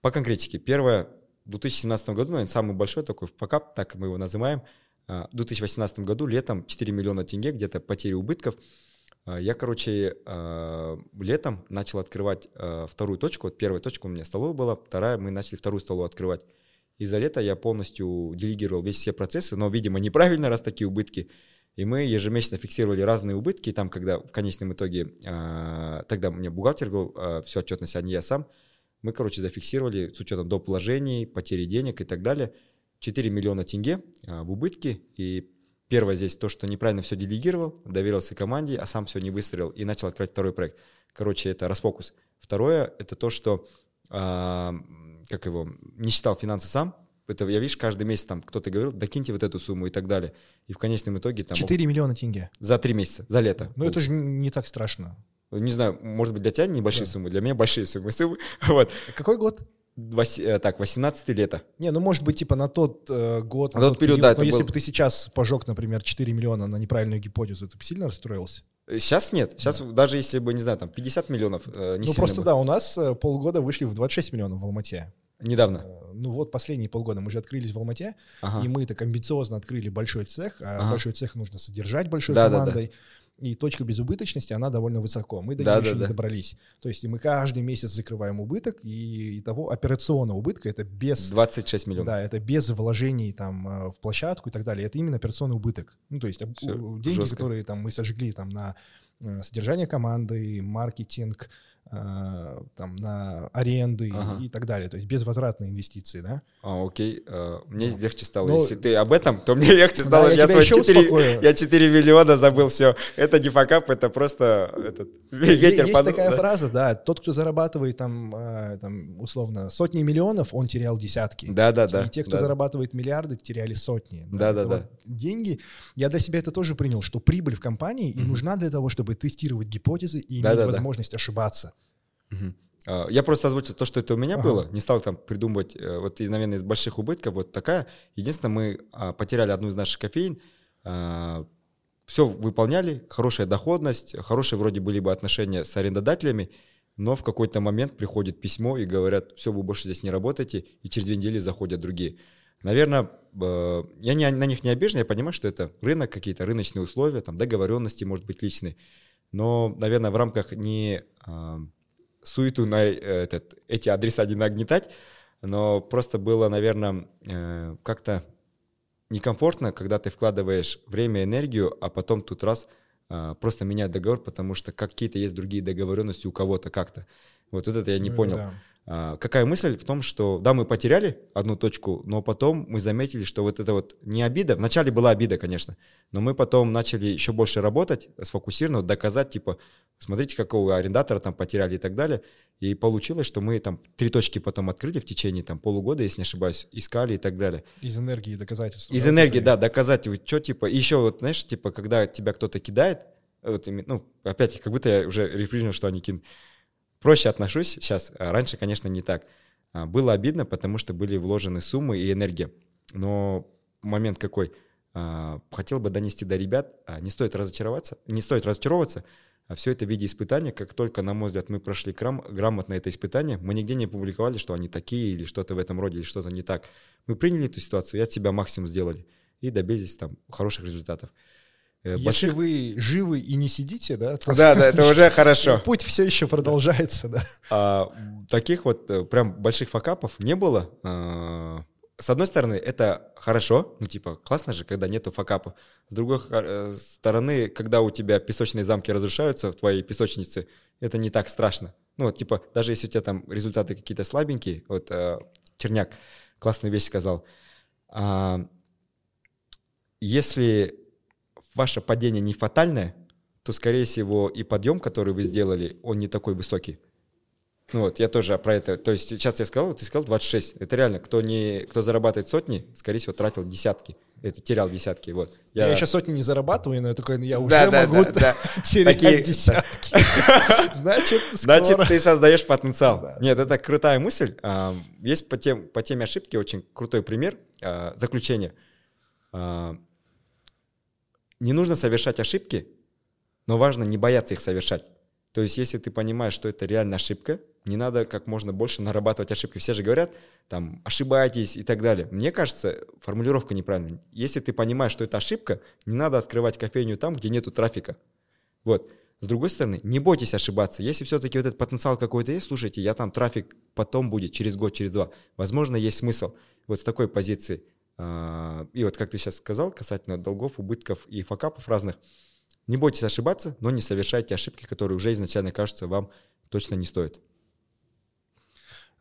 По конкретике. Первое, в 2017 году, наверное, самый большой такой факап, так мы его называем, а, в 2018 году летом 4 миллиона тенге, где-то потери убытков. А, я, короче, летом начал открывать вторую точку. Вот первая точка у меня столовая была, вторая мы начали вторую столовую открывать. И за лето я полностью делегировал весь все процессы, но, видимо, неправильно, раз такие убытки. И мы ежемесячно фиксировали разные убытки. И там, когда в конечном итоге, тогда мне бухгалтер э, всю отчетность, а не я сам, мы, короче, зафиксировали с учетом доп. вложений, потери денег и так далее 4 миллиона тенге э, в убытки. И первое здесь то, что неправильно все делегировал, доверился команде, а сам все не выстроил и начал открывать второй проект. Короче, это расфокус. Второе, это то, что э, как его, не считал финансы сам, это я, видишь, каждый месяц там кто-то говорил, докиньте вот эту сумму и так далее. И в конечном итоге там... 4 миллиона тенге. За три месяца, за лето. Ну это же не так страшно. Не знаю, может быть, для тебя небольшие да. суммы, для меня большие суммы. суммы. Вот. Какой год? Вось, э, так, 18 лето. Не, ну может быть, типа на тот э, год, на, на тот, период, период, да. Но если был... бы ты сейчас пожег, например, 4 миллиона на неправильную гипотезу, ты бы сильно расстроился? Сейчас нет. Сейчас да. даже если бы, не знаю, там 50 миллионов, э, не Ну просто бы. да, у нас э, полгода вышли в 26 миллионов в Алмате. Недавно. Э, ну вот последние полгода мы же открылись в Алмате, ага. и мы так амбициозно открыли большой цех, а ага. большой цех нужно содержать большой да, командой. Да, да. И точка безубыточности, она довольно высоко. Мы до да, нее да, еще да. не добрались. То есть мы каждый месяц закрываем убыток, и, и того операционного убытка это без... 26 миллионов. Да, это без вложений там э, в площадку и так далее. Это именно операционный убыток. Ну то есть Все, деньги, жестко. которые там мы сожгли там на э, содержание команды, маркетинг, там на аренды ага. и так далее, то есть безвозвратные инвестиции, да? А, окей, uh, мне ну, легче стало. Но... Если ты об этом, то мне легче стало. Да, я, я, свои 4, я 4 миллиона забыл, все. Это не факап, это просто этот, ветер. Есть под... такая да. фраза, да, тот, кто зарабатывает там, э, там, условно, сотни миллионов, он терял десятки. Да, да, да. И те, кто да. зарабатывает миллиарды, теряли сотни. Да, да, да. Вот деньги, я для себя это тоже принял, что прибыль в компании mm-hmm. и нужна для того, чтобы тестировать гипотезы и да, иметь да, возможность да. ошибаться. Угу. Я просто озвучил то, что это у меня ага. было, не стал там придумывать, э, вот, наверное, из больших убытков вот такая. Единственное, мы а, потеряли одну из наших кофеин, а, все выполняли, хорошая доходность, хорошие вроде были бы отношения с арендодателями, но в какой-то момент приходит письмо и говорят, все, вы больше здесь не работаете, и через две недели заходят другие. Наверное, я не, на них не обижен, я понимаю, что это рынок, какие-то рыночные условия, там договоренности, может быть, личные. Но, наверное, в рамках не суету на э, этот, эти адреса не нагнетать, но просто было, наверное, э, как-то некомфортно, когда ты вкладываешь время, энергию, а потом тут раз э, просто менять договор, потому что какие-то есть другие договоренности у кого-то как-то. Вот, вот это я не ну, понял. Да. А, какая мысль в том, что да, мы потеряли одну точку, но потом мы заметили, что вот это вот не обида, вначале была обида, конечно, но мы потом начали еще больше работать, сфокусированно, доказать, типа, смотрите, какого арендатора там потеряли и так далее. И получилось, что мы там три точки потом открыли в течение там полугода, если не ошибаюсь, искали и так далее. Из энергии доказательства. Из да, энергии, да, доказать, вот что, типа, и еще вот, знаешь, типа, когда тебя кто-то кидает, вот, ну, опять, как будто я уже репризил, что они кинут проще отношусь сейчас. А раньше, конечно, не так. А, было обидно, потому что были вложены суммы и энергия. Но момент какой? А, хотел бы донести до ребят, не стоит разочароваться, не стоит разочаровываться, все это в виде испытания. Как только, на мой взгляд, мы прошли грам- грамотно это испытание, мы нигде не публиковали, что они такие или что-то в этом роде, или что-то не так. Мы приняли эту ситуацию и от себя максимум сделали. И добились там хороших результатов. Э, Если больших... вы живы и не сидите, да? То да, да, это уже хорошо. Путь все еще продолжается, да. А, таких вот э, прям больших факапов не было. А, с одной стороны, это хорошо, ну типа классно же, когда нету факапов. С другой э, стороны, когда у тебя песочные замки разрушаются в твоей песочнице, это не так страшно. Ну вот типа даже если у тебя там результаты какие-то слабенькие, вот Черняк классную вещь сказал. А, если ваше падение не фатальное, то, скорее всего, и подъем, который вы сделали, он не такой высокий. Ну вот, я тоже про это. То есть сейчас я сказал, ты сказал 26. Это реально, кто, не, кто зарабатывает сотни, скорее всего, тратил десятки. Это терял десятки. Вот. Я, я сейчас сотни не зарабатываю, но я такой, я уже да, могу да, да, терять Такие... десятки. Значит, Значит, ты создаешь потенциал. Да. Нет, это крутая мысль. А, есть по, тем, по теме ошибки очень крутой пример. А, заключение. Не нужно совершать ошибки, но важно не бояться их совершать. То есть, если ты понимаешь, что это реально ошибка, не надо как можно больше нарабатывать ошибки. Все же говорят, там, ошибайтесь и так далее. Мне кажется, формулировка неправильная. Если ты понимаешь, что это ошибка, не надо открывать кофейню там, где нету трафика. Вот. С другой стороны, не бойтесь ошибаться. Если все-таки вот этот потенциал какой-то есть, слушайте, я там трафик потом будет, через год, через два. Возможно, есть смысл вот с такой позиции. А, и вот как ты сейчас сказал, касательно долгов, убытков и факапов разных, не бойтесь ошибаться, но не совершайте ошибки, которые уже изначально кажутся вам точно не стоят.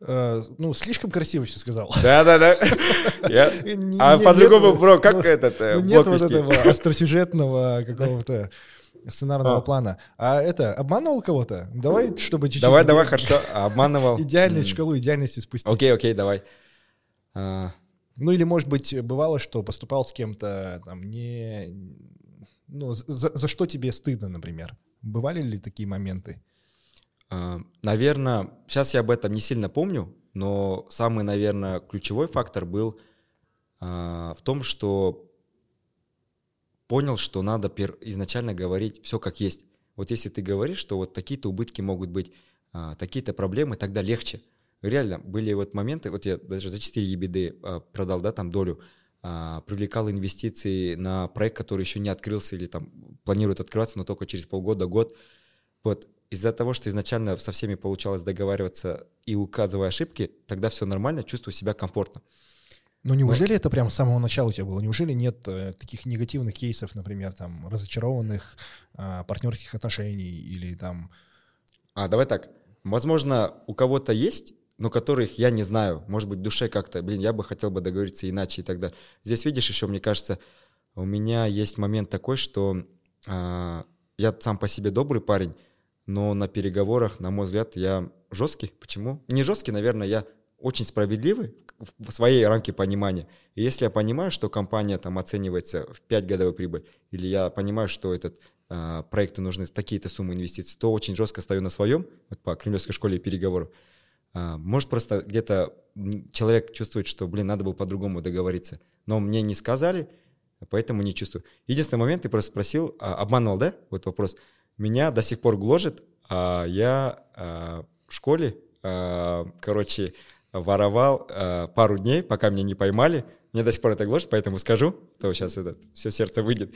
Uh, ну, слишком красиво все сказал. Да-да-да. А по-другому, бро, как этот э, Нет вот этого остросюжетного какого-то сценарного а. плана. А это, обманывал кого-то? Давай, чтобы чуть-чуть... Давай, давай, хорошо, обманывал. Идеальную шкалу идеальности спустить. Окей, окей, давай. Ну, или, может быть, бывало, что поступал с кем-то, там, не... Ну, за, за что тебе стыдно, например? Бывали ли такие моменты? А, наверное, сейчас я об этом не сильно помню, но самый, наверное, ключевой фактор был а, в том, что понял, что надо изначально говорить все как есть. Вот если ты говоришь, что вот такие-то убытки могут быть, а, такие-то проблемы, тогда легче. Реально, были вот моменты, вот я даже за 4 EBD продал, да, там долю, привлекал инвестиции на проект, который еще не открылся или там планирует открываться, но только через полгода, год. Вот из-за того, что изначально со всеми получалось договариваться и указывая ошибки, тогда все нормально, чувствую себя комфортно. Но неужели Но... это прям с самого начала у тебя было? Неужели нет э, таких негативных кейсов, например, там, разочарованных э, партнерских отношений или там... А, давай так. Возможно, у кого-то есть, но которых я не знаю. Может быть, в душе как-то, блин, я бы хотел бы договориться иначе и так далее. Здесь, видишь, еще, мне кажется, у меня есть момент такой, что э, я сам по себе добрый парень, но на переговорах, на мой взгляд, я жесткий. Почему? Не жесткий, наверное, я очень справедливый в своей рамке понимания. И если я понимаю, что компания там оценивается в 5 годовой прибыль, или я понимаю, что этот э, проекту нужны такие-то суммы инвестиций, то очень жестко стою на своем, вот по Кремлевской школе переговоров. Э, может, просто где-то человек чувствует, что, блин, надо было по-другому договориться. Но мне не сказали, поэтому не чувствую. Единственный момент, ты просто спросил, а, обманывал, да? Вот вопрос меня до сих пор гложет. А, я а, в школе, а, короче, воровал а, пару дней, пока меня не поймали. Мне до сих пор это гложет, поэтому скажу, то сейчас это все сердце выйдет.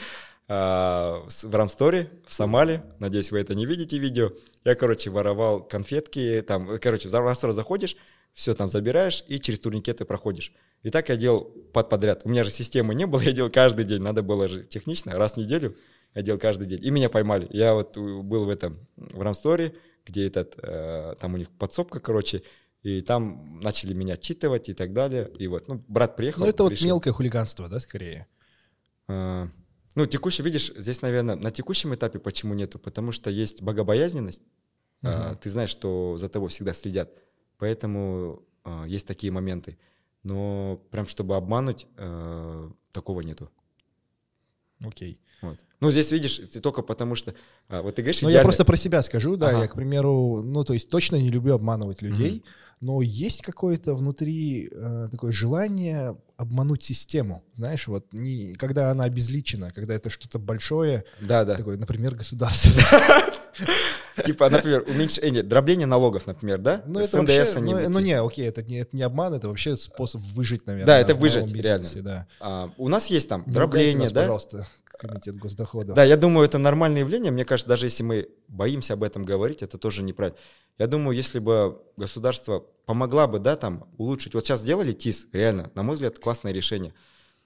А, в Рамсторе, в Сомале, надеюсь, вы это не видите видео. Я, короче, воровал конфетки, там, короче, в Рамстор заходишь, все там забираешь и через турникеты проходишь. И так я делал под подряд. У меня же системы не было, я делал каждый день. Надо было же технично, раз в неделю я делал каждый день. И меня поймали. Я вот был в этом, в Рамсторе, где этот, э, там у них подсобка, короче, и там начали меня читывать и так далее. И вот, ну, брат приехал. Ну, это решил. вот мелкое хулиганство, да, скорее? А, ну, текущий, видишь, здесь, наверное, на текущем этапе почему нету? Потому что есть богобоязненность. Угу. А, ты знаешь, что за тобой всегда следят. Поэтому а, есть такие моменты. Но прям чтобы обмануть, а, такого нету. Окей. Вот. Ну, здесь видишь, ты только потому что... А, вот ты говоришь, Ну, я просто про себя скажу, да, ага. я, к примеру, ну, то есть точно не люблю обманывать людей, угу. но есть какое-то внутри э, такое желание обмануть систему, знаешь, вот, не, когда она обезличена, когда это что-то большое, да, да. такое, например, государство. Типа, например, уменьшение, дробление налогов, например, да? Ну, это вообще, ну, ну, не, окей, это не, это не обман, это вообще способ выжить, наверное. Да, это выжить, реально. Да. А, у нас есть там дробление, да? пожалуйста комитет госдоходов. Да, я думаю, это нормальное явление. Мне кажется, даже если мы боимся об этом говорить, это тоже неправильно. Я думаю, если бы государство помогла бы, да, там, улучшить. Вот сейчас сделали ТИС, реально, на мой взгляд, классное решение.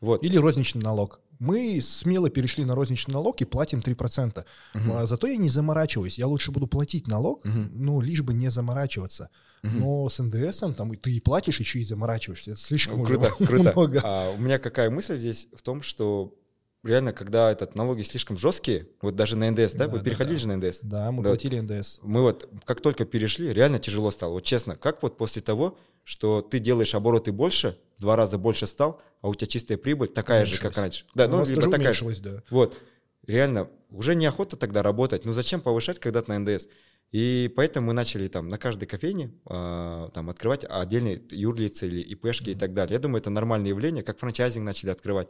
Вот. Или розничный налог. Мы смело перешли на розничный налог и платим 3%. Угу. А, зато я не заморачиваюсь. Я лучше буду платить налог, угу. ну, лишь бы не заморачиваться. Угу. Но с НДСом там ты и платишь, еще и заморачиваешься. Это слишком ну, круто, круто. много. А, у меня какая мысль здесь в том, что реально, когда этот налоги слишком жесткие, вот даже на НДС, да, Да, вы да, переходили да. же на НДС? Да, мы Да. платили НДС. Мы вот как только перешли, реально тяжело стало. Вот честно, как вот после того, что ты делаешь обороты больше, в два раза больше стал, а у тебя чистая прибыль такая же, как раньше. Да, ну, либо тоже такая же. да. Вот, реально, уже неохота тогда работать. Ну зачем повышать когда-то на НДС? И поэтому мы начали там на каждой кофейне а, там открывать отдельные юрлицы или ИПшки и так далее. Я думаю, это нормальное явление, как франчайзинг начали открывать.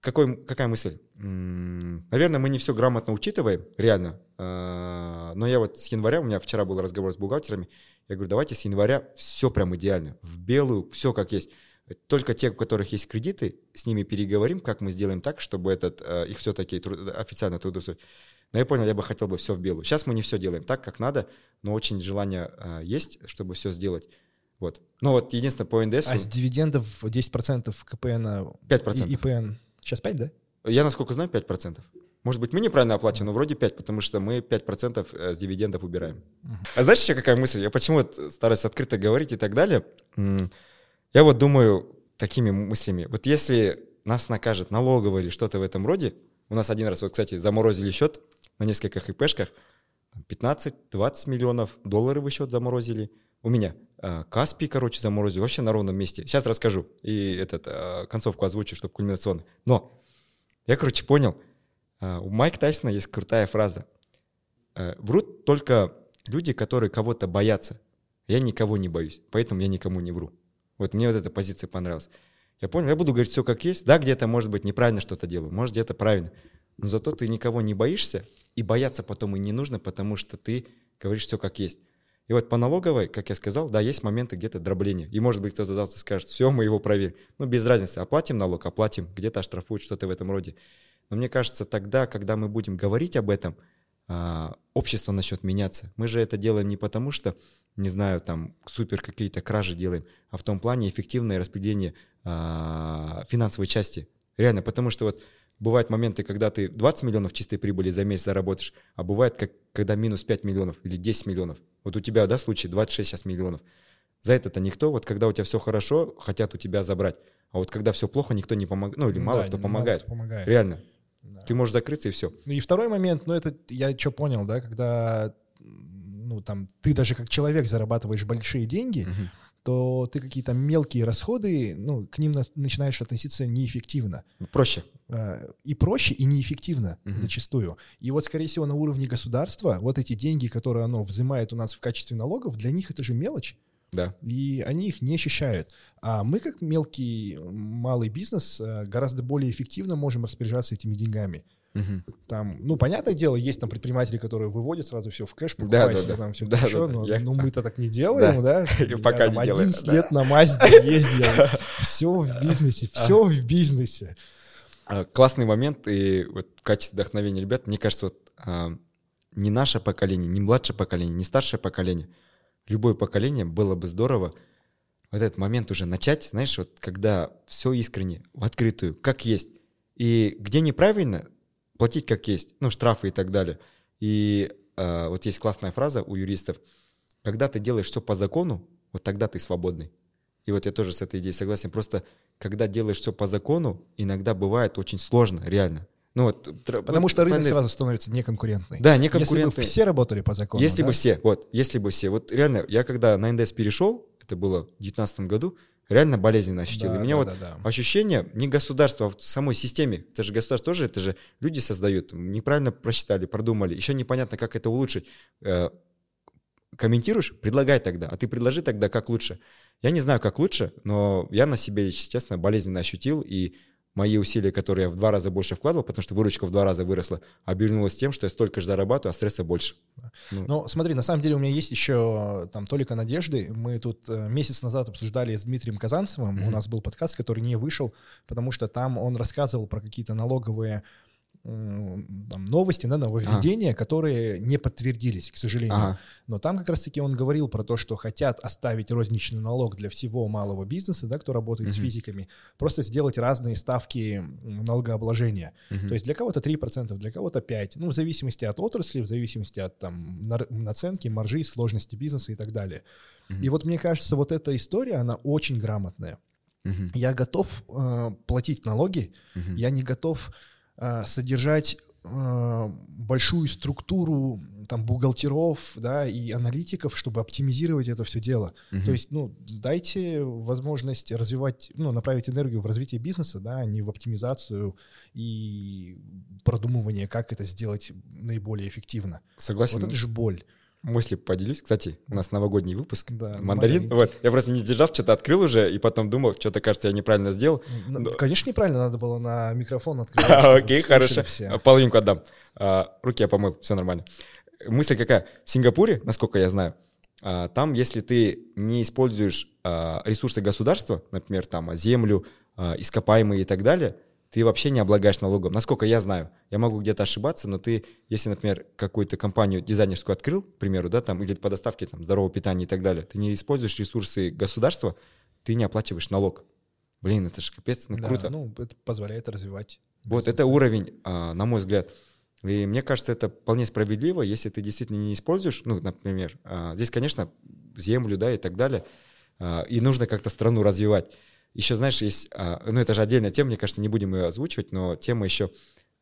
Какой, какая мысль? М, Наверное, мы не все грамотно учитываем, реально. А, Но я вот с января, у меня вчера был разговор с бухгалтерами, я говорю, давайте с января все прям идеально, в белую, все как есть. Только те, у которых есть кредиты, с ними переговорим, как мы сделаем так, чтобы этот, э, их все-таки официально трудоустроить. Но я понял, я бы хотел бы все в белую. Сейчас мы не все делаем так, как надо, но очень желание э, есть, чтобы все сделать. Вот. Ну вот единственное по НДС А с дивидендов 10% КПН 5%. и ИПН. Сейчас 5, да? Я, насколько знаю, 5%. Может быть, мы неправильно оплачиваем, но вроде 5, потому что мы 5% э, с дивидендов убираем. А знаешь еще какая мысль? Я почему стараюсь открыто говорить и так далее? Я вот думаю такими мыслями. Вот если нас накажет налоговая или что-то в этом роде, у нас один раз, вот, кстати, заморозили счет на нескольких ИПшках, 15-20 миллионов долларов счет заморозили. У меня а, Каспий, короче, заморозили, вообще на ровном месте. Сейчас расскажу и этот, а, концовку озвучу, чтобы кульминационно. Но я, короче, понял, а, у Майка Тайсона есть крутая фраза. Э, Врут только люди, которые кого-то боятся. Я никого не боюсь, поэтому я никому не вру. Вот мне вот эта позиция понравилась. Я понял, я буду говорить все как есть. Да, где-то, может быть, неправильно что-то делаю, может, где-то правильно. Но зато ты никого не боишься, и бояться потом и не нужно, потому что ты говоришь все как есть. И вот по налоговой, как я сказал, да, есть моменты где-то дробления. И может быть кто-то завтра скажет, все, мы его проверим. Ну, без разницы, оплатим налог, оплатим, где-то оштрафуют, что-то в этом роде. Но мне кажется, тогда, когда мы будем говорить об этом, общество начнет меняться. Мы же это делаем не потому, что, не знаю, там супер какие-то кражи делаем, а в том плане эффективное распределение а, финансовой части. Реально, потому что вот бывают моменты, когда ты 20 миллионов чистой прибыли за месяц заработаешь, а бывает, как, когда минус 5 миллионов или 10 миллионов. Вот у тебя, да, случай 26 сейчас миллионов. За это-то никто, вот когда у тебя все хорошо, хотят у тебя забрать. А вот когда все плохо, никто не помогает, ну или мало Да, кто помогает. помогает. Реально. Да. Ты можешь закрыться и все. Ну и второй момент, ну это я что понял, да, когда ну там ты даже как человек зарабатываешь большие деньги, то ты какие-то мелкие расходы, ну к ним на- начинаешь относиться неэффективно. Проще. А, и проще, и неэффективно Мгм. зачастую. И вот, скорее всего, на уровне государства вот эти деньги, которые оно взимает у нас в качестве налогов, для них это же мелочь, Да. и они их не ощущают. А мы, как мелкий, малый бизнес, э, гораздо более эффективно можем распоряжаться этими деньгами. Мгм. Там, ну, понятное дело, есть там предприниматели, которые выводят сразу все в кэш, Да, покупают да, себе да. там все Да, да, еще, да. но Я- ну, мы-то так не делаем, да? Я Пока там не делаем, 11 да. лет на Мазде ездил. Все в бизнесе, все в бизнесе. А, Классный момент, и вот в качестве вдохновения ребят, мне кажется, вот а, не наше поколение, не младшее поколение, не старшее поколение, любое поколение было бы здорово вот этот момент уже начать, знаешь, вот когда все искренне, в открытую, как есть. И где неправильно, платить как есть, ну, штрафы и так далее. И а, вот есть классная фраза у юристов, когда ты делаешь все по закону, вот тогда ты свободный. И вот я тоже с этой идеей согласен. Просто когда делаешь все по закону, иногда бывает очень сложно, реально. Ну вот, Потому что рынок сразу становится неконкурентный. Да, Если бы неконкурентный. все работали по закону. Если да? бы все, вот, если бы все. Вот реально, я когда на НДС перешел, это было в 2019 году, реально болезненно ощутил. Да, И меня да, вот да, да. ощущение не государства, а в самой системе. Это же государство тоже, это же люди создают. Неправильно просчитали, продумали. Еще непонятно, как это улучшить. Э, Комментируешь? Предлагай тогда. А ты предложи тогда, как лучше. Я не знаю, как лучше, но я на себе, если честно, болезненно ощутил. И мои усилия, которые я в два раза больше вкладывал, потому что выручка в два раза выросла, обернулась тем, что я столько же зарабатываю, а стресса больше. Ну, Ну, смотри, на самом деле у меня есть еще там толика надежды. Мы тут э, месяц назад обсуждали с Дмитрием Казанцевым. Мгм. У нас был подкаст, который не вышел, потому что там он рассказывал про какие-то налоговые там, новости, да, нововведения, которые не подтвердились, к сожалению. ага. Но там как раз-таки он говорил про то, что хотят оставить розничный налог для всего малого бизнеса, да, кто работает с Мгм. физиками, просто сделать разные ставки налогообложения. Мгм. То есть для кого-то 3%, для кого-то 5%. Ну, в зависимости от отрасли, в зависимости от там, наценки, маржи, сложности бизнеса и так далее. Мгм. И вот мне кажется, вот эта история, она очень грамотная. Мгм. Я готов э, платить налоги, Мгм. я не готов содержать а, большую структуру там бухгалтеров, да, и аналитиков, чтобы оптимизировать это все дело. Мгм. То есть, ну, дайте возможность развивать, ну, направить энергию в развитие бизнеса, да, а не в оптимизацию и продумывание, как это сделать наиболее эффективно. Согласен. Вот это же боль. Мысли поделюсь. Кстати, у нас новогодний выпуск. Да, Мандарин. Вот. Я просто не сдержав, что-то открыл уже, и потом думал, что-то, кажется, я неправильно сделал. Н- Да. Конечно, неправильно надо было на микрофон открыть. А, Окей, хорошо. все. Половинку отдам. А, Руки я помыл, все нормально. Мысль какая? В Сингапуре, насколько я знаю, а, там, если ты не используешь а, ресурсы государства, например, там а, землю, а, ископаемые и так далее, ты вообще не облагаешь налогом. Насколько я знаю, я могу где-то ошибаться, но ты, если, например, какую-то компанию дизайнерскую открыл, к примеру, да, там, или по доставке там, здорового питания и так далее, ты не используешь ресурсы государства, ты не оплачиваешь налог. Блин, это же капец, ну Да, круто. Ну, это позволяет развивать. Вот это уровень, а, на мой взгляд. И мне кажется, это вполне справедливо, если ты действительно не используешь, ну, например, а, здесь, конечно, землю, да, и так далее, а, и нужно как-то страну развивать. Еще, знаешь, есть, а, ну, это же отдельная тема, мне кажется, не будем ее озвучивать, но тема еще,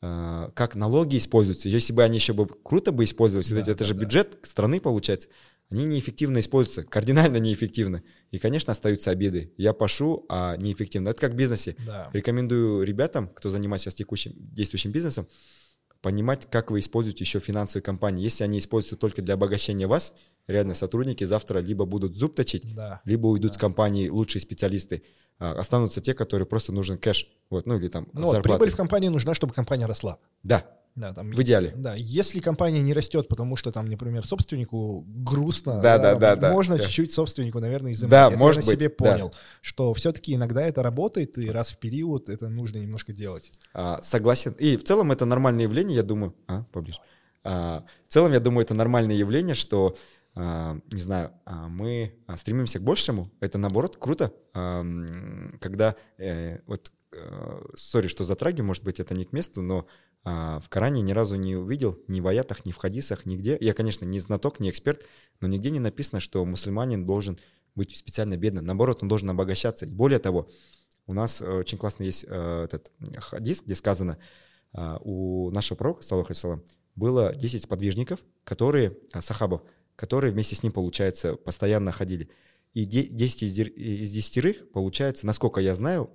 а, как налоги используются. Если бы они еще бы круто бы использовались, Да, это да, же да. бюджет страны получается, они неэффективно используются, кардинально неэффективно. И, конечно, остаются обиды. Я пошу, а неэффективно. Это как в бизнесе. Да. Рекомендую ребятам, кто занимается сейчас текущим действующим бизнесом, понимать, как вы используете еще финансовые компании. Если они используются только для обогащения вас, реально сотрудники завтра либо будут зуб точить, Да. либо уйдут Да. с компании лучшие специалисты. А, останутся те, которые просто нужен кэш. Вот, ну или там Ну, вот, зарплаты. прибыль в компании нужна, чтобы компания росла. Да, Да, там, в идеале. Да, если компания не растет, потому что там, например, собственнику грустно, Да, да, да, да, можно да. чуть-чуть собственнику, наверное, изымать. Да, Это может я на себе быть, да. понял, что все-таки иногда это работает, и раз в период это нужно немножко делать. А, согласен. И в целом это нормальное явление, я думаю. А, поближе. А, в целом, я думаю, это нормальное явление, что, а, не знаю, а, мы а, стремимся к большему. Это наоборот круто, когда э, вот, сори, что затрагиваю, может быть, это не к месту, но в Коране ни разу не увидел ни в аятах, ни в хадисах, нигде. Я, конечно, не знаток, не эксперт, но нигде не написано, что мусульманин должен быть специально бедным. Наоборот, он должен обогащаться. И более того, у нас э, очень классно есть э, этот хадис, где сказано, а, у нашего пророка, саллаху салам, было 10 сподвижников, которые, а, сахабов, которые вместе с ним, получается, постоянно ходили. И де- 10 из, дер- из десятерых, получается, насколько я знаю,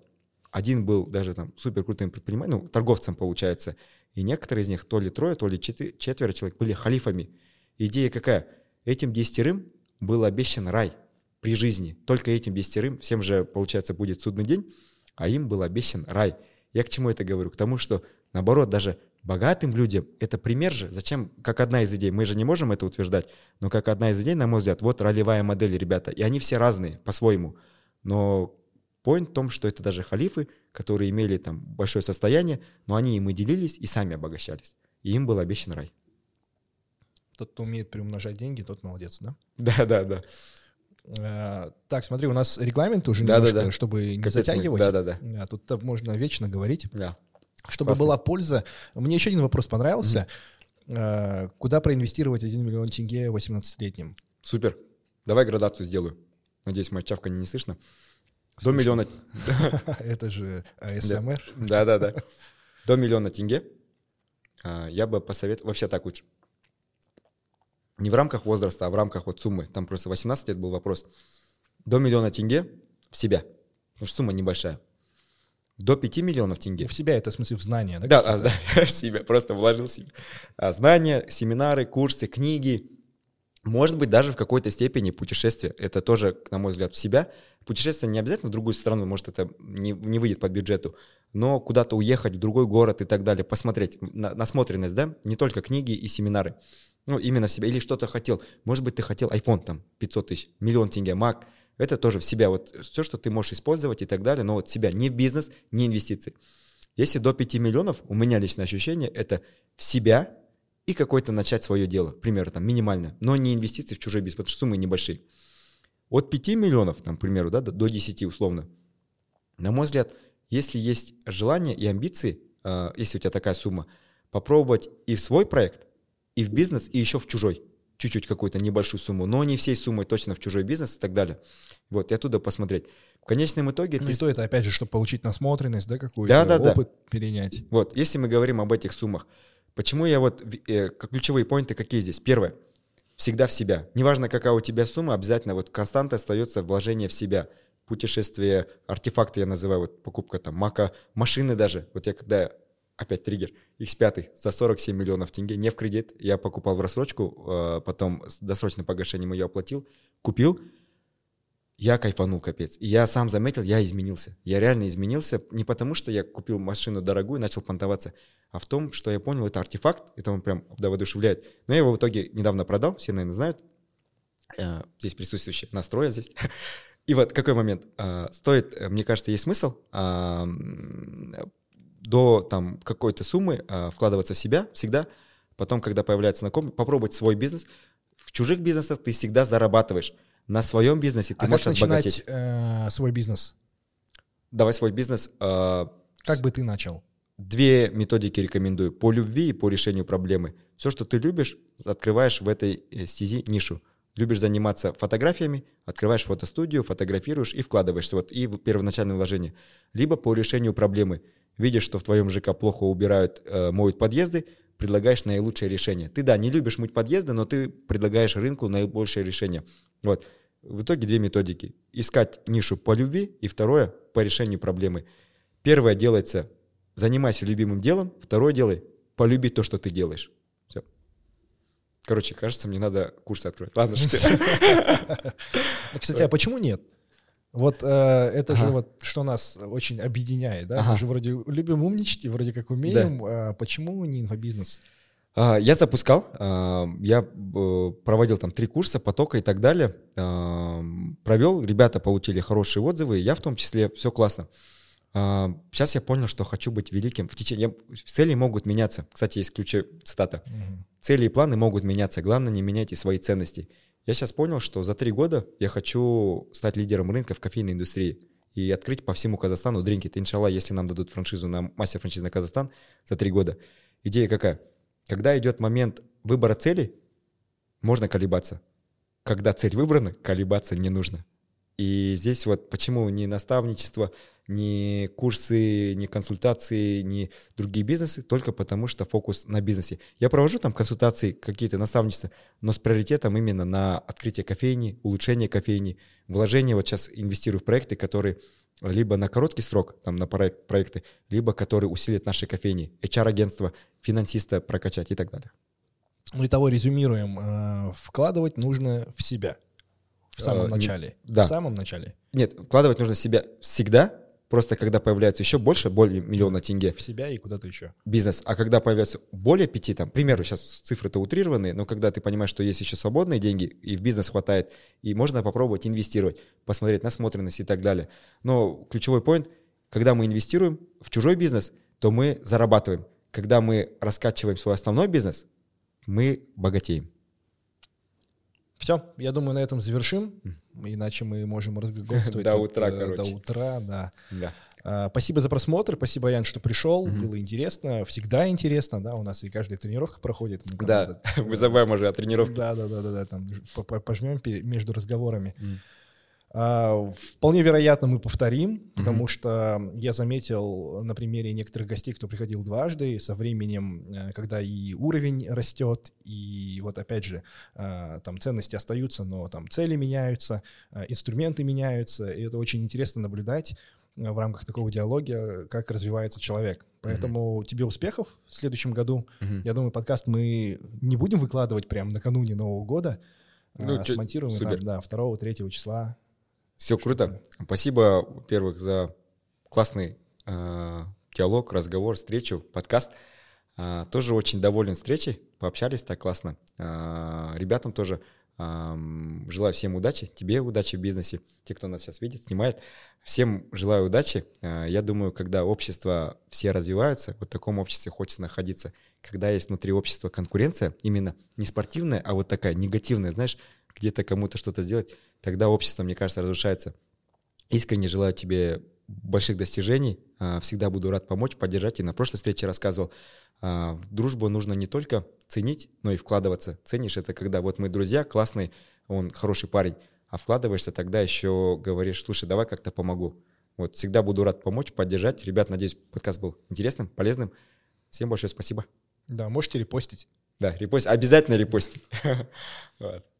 один был даже там супер крутым предпринимателем, ну, торговцем, получается, и некоторые из них, то ли трое, то ли четверо человек, были халифами. Идея какая? Этим десятерым был обещан рай при жизни. Только этим десятерым, всем же, получается, будет судный день, а им был обещан рай. Я к чему это говорю? К тому, что, наоборот, даже богатым людям это пример же. Зачем? Как одна из идей. Мы же не можем это утверждать, но как одна из идей, на мой взгляд, вот ролевая модель, ребята. И они все разные по-своему. Но point в том, что это даже халифы, которые имели там большое состояние, но они им и делились, и сами обогащались. И им был обещан рай. Тот, кто умеет приумножать деньги, тот молодец, да? Да, да, да. Э, Так, смотри, у нас регламент уже Да, да, немножко, да. чтобы не Капец мы- затягивать. Да, да, да. Да, тут так можно вечно говорить. Да. Чтобы Классно. была польза. Мне еще один вопрос понравился. Э, Куда проинвестировать 1 миллион тенге 18-летним? Супер. Давай градацию сделаю. Надеюсь, моя чавка не слышно. До миллиона. Это же АСМР. Да, да, да. До миллиона тенге. а, Я бы посоветовал, вообще так лучше. Не в рамках возраста, а в рамках вот суммы. Там просто 18 лет был вопрос. До миллиона тенге в себя. Потому что сумма небольшая. До 5 миллионов тенге. В себя это в смысле в знания, да? Да, а, да, в себя, просто вложил в себя. А, Знания, семинары, курсы, книги, может быть, даже в какой-то степени путешествие. Это тоже, на мой взгляд, в себя. Путешествие не обязательно в другую страну, может, это не, не выйдет под бюджету, но куда-то уехать в другой город и так далее, посмотреть, на, насмотренность, да, не только книги и семинары. Ну, именно в себя. Или что-то хотел. Может быть, ты хотел iPhone там 500 тысяч, миллион тенге, Mac. Это тоже в себя. Вот все, что ты можешь использовать и так далее, но вот себя. Не в бизнес, не инвестиции. Если до 5 миллионов, у меня личное ощущение, это в себя и какое-то начать свое дело. К примеру, там минимальное. Но не инвестиции в чужой бизнес, потому что суммы небольшие. От 5 миллионов, там, к примеру, да, до- до 10 условно. На мой взгляд, если есть желание и амбиции, э, если у тебя такая сумма, попробовать и в свой проект, и в бизнес, и еще в чужой. чуть-чуть какую-то небольшую сумму, но не всей суммой точно в чужой бизнес и так далее. Вот, и оттуда посмотреть. В конечном итоге... Ну, ты... и то это, опять же, чтобы получить насмотренность, да, какую-то, Да, да, опыт перенять. Вот, если мы говорим об этих суммах, почему я вот, э, ключевые поинты какие здесь? Первое, всегда в себя. Неважно, какая у тебя сумма, обязательно вот константа остается вложение в себя. Путешествие, артефакты я называю, вот покупка там мака, машины даже. Вот я когда, опять триггер, X5 за 47 миллионов тенге, не в кредит, я покупал в рассрочку, э, потом с досрочным погашением ее оплатил, купил, я кайфанул, капец. И я сам заметил, я изменился. Я реально изменился не потому, что я купил машину дорогую и начал понтоваться, а в том, что я понял, это артефакт, это он прям воодушевляет. Но я его в итоге недавно продал, все, наверное, знают. Э, здесь присутствующие настроя здесь. И вот какой момент. Э, стоит, э, мне кажется, есть смысл до там какой-то суммы вкладываться в себя всегда. Потом, когда появляется знакомый, попробовать свой бизнес. В чужих бизнесах ты всегда зарабатываешь на своем бизнесе ты а можешь как. Начинать, э, свой бизнес? Давай свой бизнес. Э, как бы ты начал? Две методики рекомендую. По любви и по решению проблемы. Все, что ты любишь, открываешь в этой э, стези нишу. Любишь заниматься фотографиями, открываешь фотостудию, фотографируешь и вкладываешься. Вот и первоначальное вложение. Либо по решению проблемы. Видишь, что в твоем ЖК плохо убирают, э, моют подъезды, предлагаешь наилучшее решение. Ты, да, не любишь мыть подъезды, но ты предлагаешь рынку наилучшее решение. Вот. В итоге две методики. Искать нишу по любви и второе – по решению проблемы. Первое делается – занимайся любимым делом, второе делай – полюби то, что ты делаешь. Все. Короче, кажется, мне надо курсы открыть. Ладно, что Кстати, а почему нет? Вот э, это ага. же вот что нас очень объединяет, да? Ага. Мы же вроде любим умничать и вроде как умеем. Да. А почему не инфобизнес? А, я запускал, а, я э, проводил там три курса, потока и так далее. А, провел, ребята получили хорошие отзывы, я в том числе, все классно. Сейчас я понял, что хочу быть великим. В течение цели могут меняться. Кстати, есть ключ цитата. Угу. Цели и планы могут меняться. Главное, не меняйте свои ценности. Я сейчас понял, что за три года я хочу стать лидером рынка в кофейной индустрии и открыть по всему Казахстану дринки. Иншалла, если нам дадут франшизу на мастер франшизы на Казахстан за три года. Идея какая? Когда идет момент выбора цели, можно колебаться. Когда цель выбрана, колебаться не нужно. И здесь вот почему ни наставничество, ни курсы, ни консультации, ни другие бизнесы, только потому что фокус на бизнесе. Я провожу там консультации, какие-то наставничества, но с приоритетом именно на открытие кофейни, улучшение кофейни, вложение. Вот сейчас инвестирую в проекты, которые либо на короткий срок, там на проект, проекты, либо которые усилят наши кофейни, HR-агентство, финансиста прокачать и так далее. Ну и того резюмируем. Э, вкладывать нужно в себя в самом э, начале. Да. В самом начале. Нет, вкладывать нужно в себя всегда, Просто когда появляется еще больше, более миллиона тенге. В себя и куда-то еще. Бизнес. А когда появляется более пяти, там, к примеру, сейчас цифры-то утрированные, но когда ты понимаешь, что есть еще свободные деньги, и в бизнес хватает, и можно попробовать инвестировать, посмотреть насмотренность и так далее. Но ключевой поинт, когда мы инвестируем в чужой бизнес, то мы зарабатываем. Когда мы раскачиваем свой основной бизнес, мы богатеем. Все, я думаю, на этом завершим, иначе мы можем разглагольствовать до утра, э, короче. До утра, да. да. А, спасибо за просмотр, спасибо, Ян, что пришел, угу. было интересно, всегда интересно, да, у нас и каждая тренировка проходит. Мы, да, мы забываем уже о тренировке. Да, да, да, да, да, там пожмем между разговорами. Mm. А, вполне вероятно, мы повторим, потому mm-hmm. что я заметил на примере некоторых гостей, кто приходил дважды, со временем, э, когда и уровень растет, и вот опять же, а, там ценности остаются, но там цели меняются, а, инструменты меняются, и это очень интересно наблюдать в рамках такого диалога, как развивается человек. Поэтому mm-hmm. тебе успехов в следующем году. Mm-hmm. Я думаю, подкаст мы не будем выкладывать прямо накануне Нового года, ну, а, смонтируем супер. Там, да, 2-3 числа все круто. Спасибо, во-первых, за классный э, диалог, разговор, встречу, подкаст. Э, тоже очень доволен встречей, пообщались так классно. Э, ребятам тоже э, желаю всем удачи, тебе удачи в бизнесе, те, кто нас сейчас видит, снимает. Всем желаю удачи. Э, я думаю, когда общество все развиваются, вот в таком обществе хочется находиться, когда есть внутри общества конкуренция, именно не спортивная, а вот такая негативная, знаешь, где-то кому-то что-то сделать, тогда общество, мне кажется, разрушается. Искренне желаю тебе больших достижений. А, всегда буду рад помочь, поддержать. И на прошлой встрече рассказывал, а, в дружбу нужно не только ценить, но и вкладываться. Ценишь это, когда вот мы друзья, классный, он хороший парень, а вкладываешься, тогда еще говоришь, слушай, давай как-то помогу. Вот всегда буду рад помочь, поддержать. Ребят, надеюсь, подкаст был интересным, полезным. Всем большое спасибо. Да, можете репостить. Да, репост, обязательно репостить.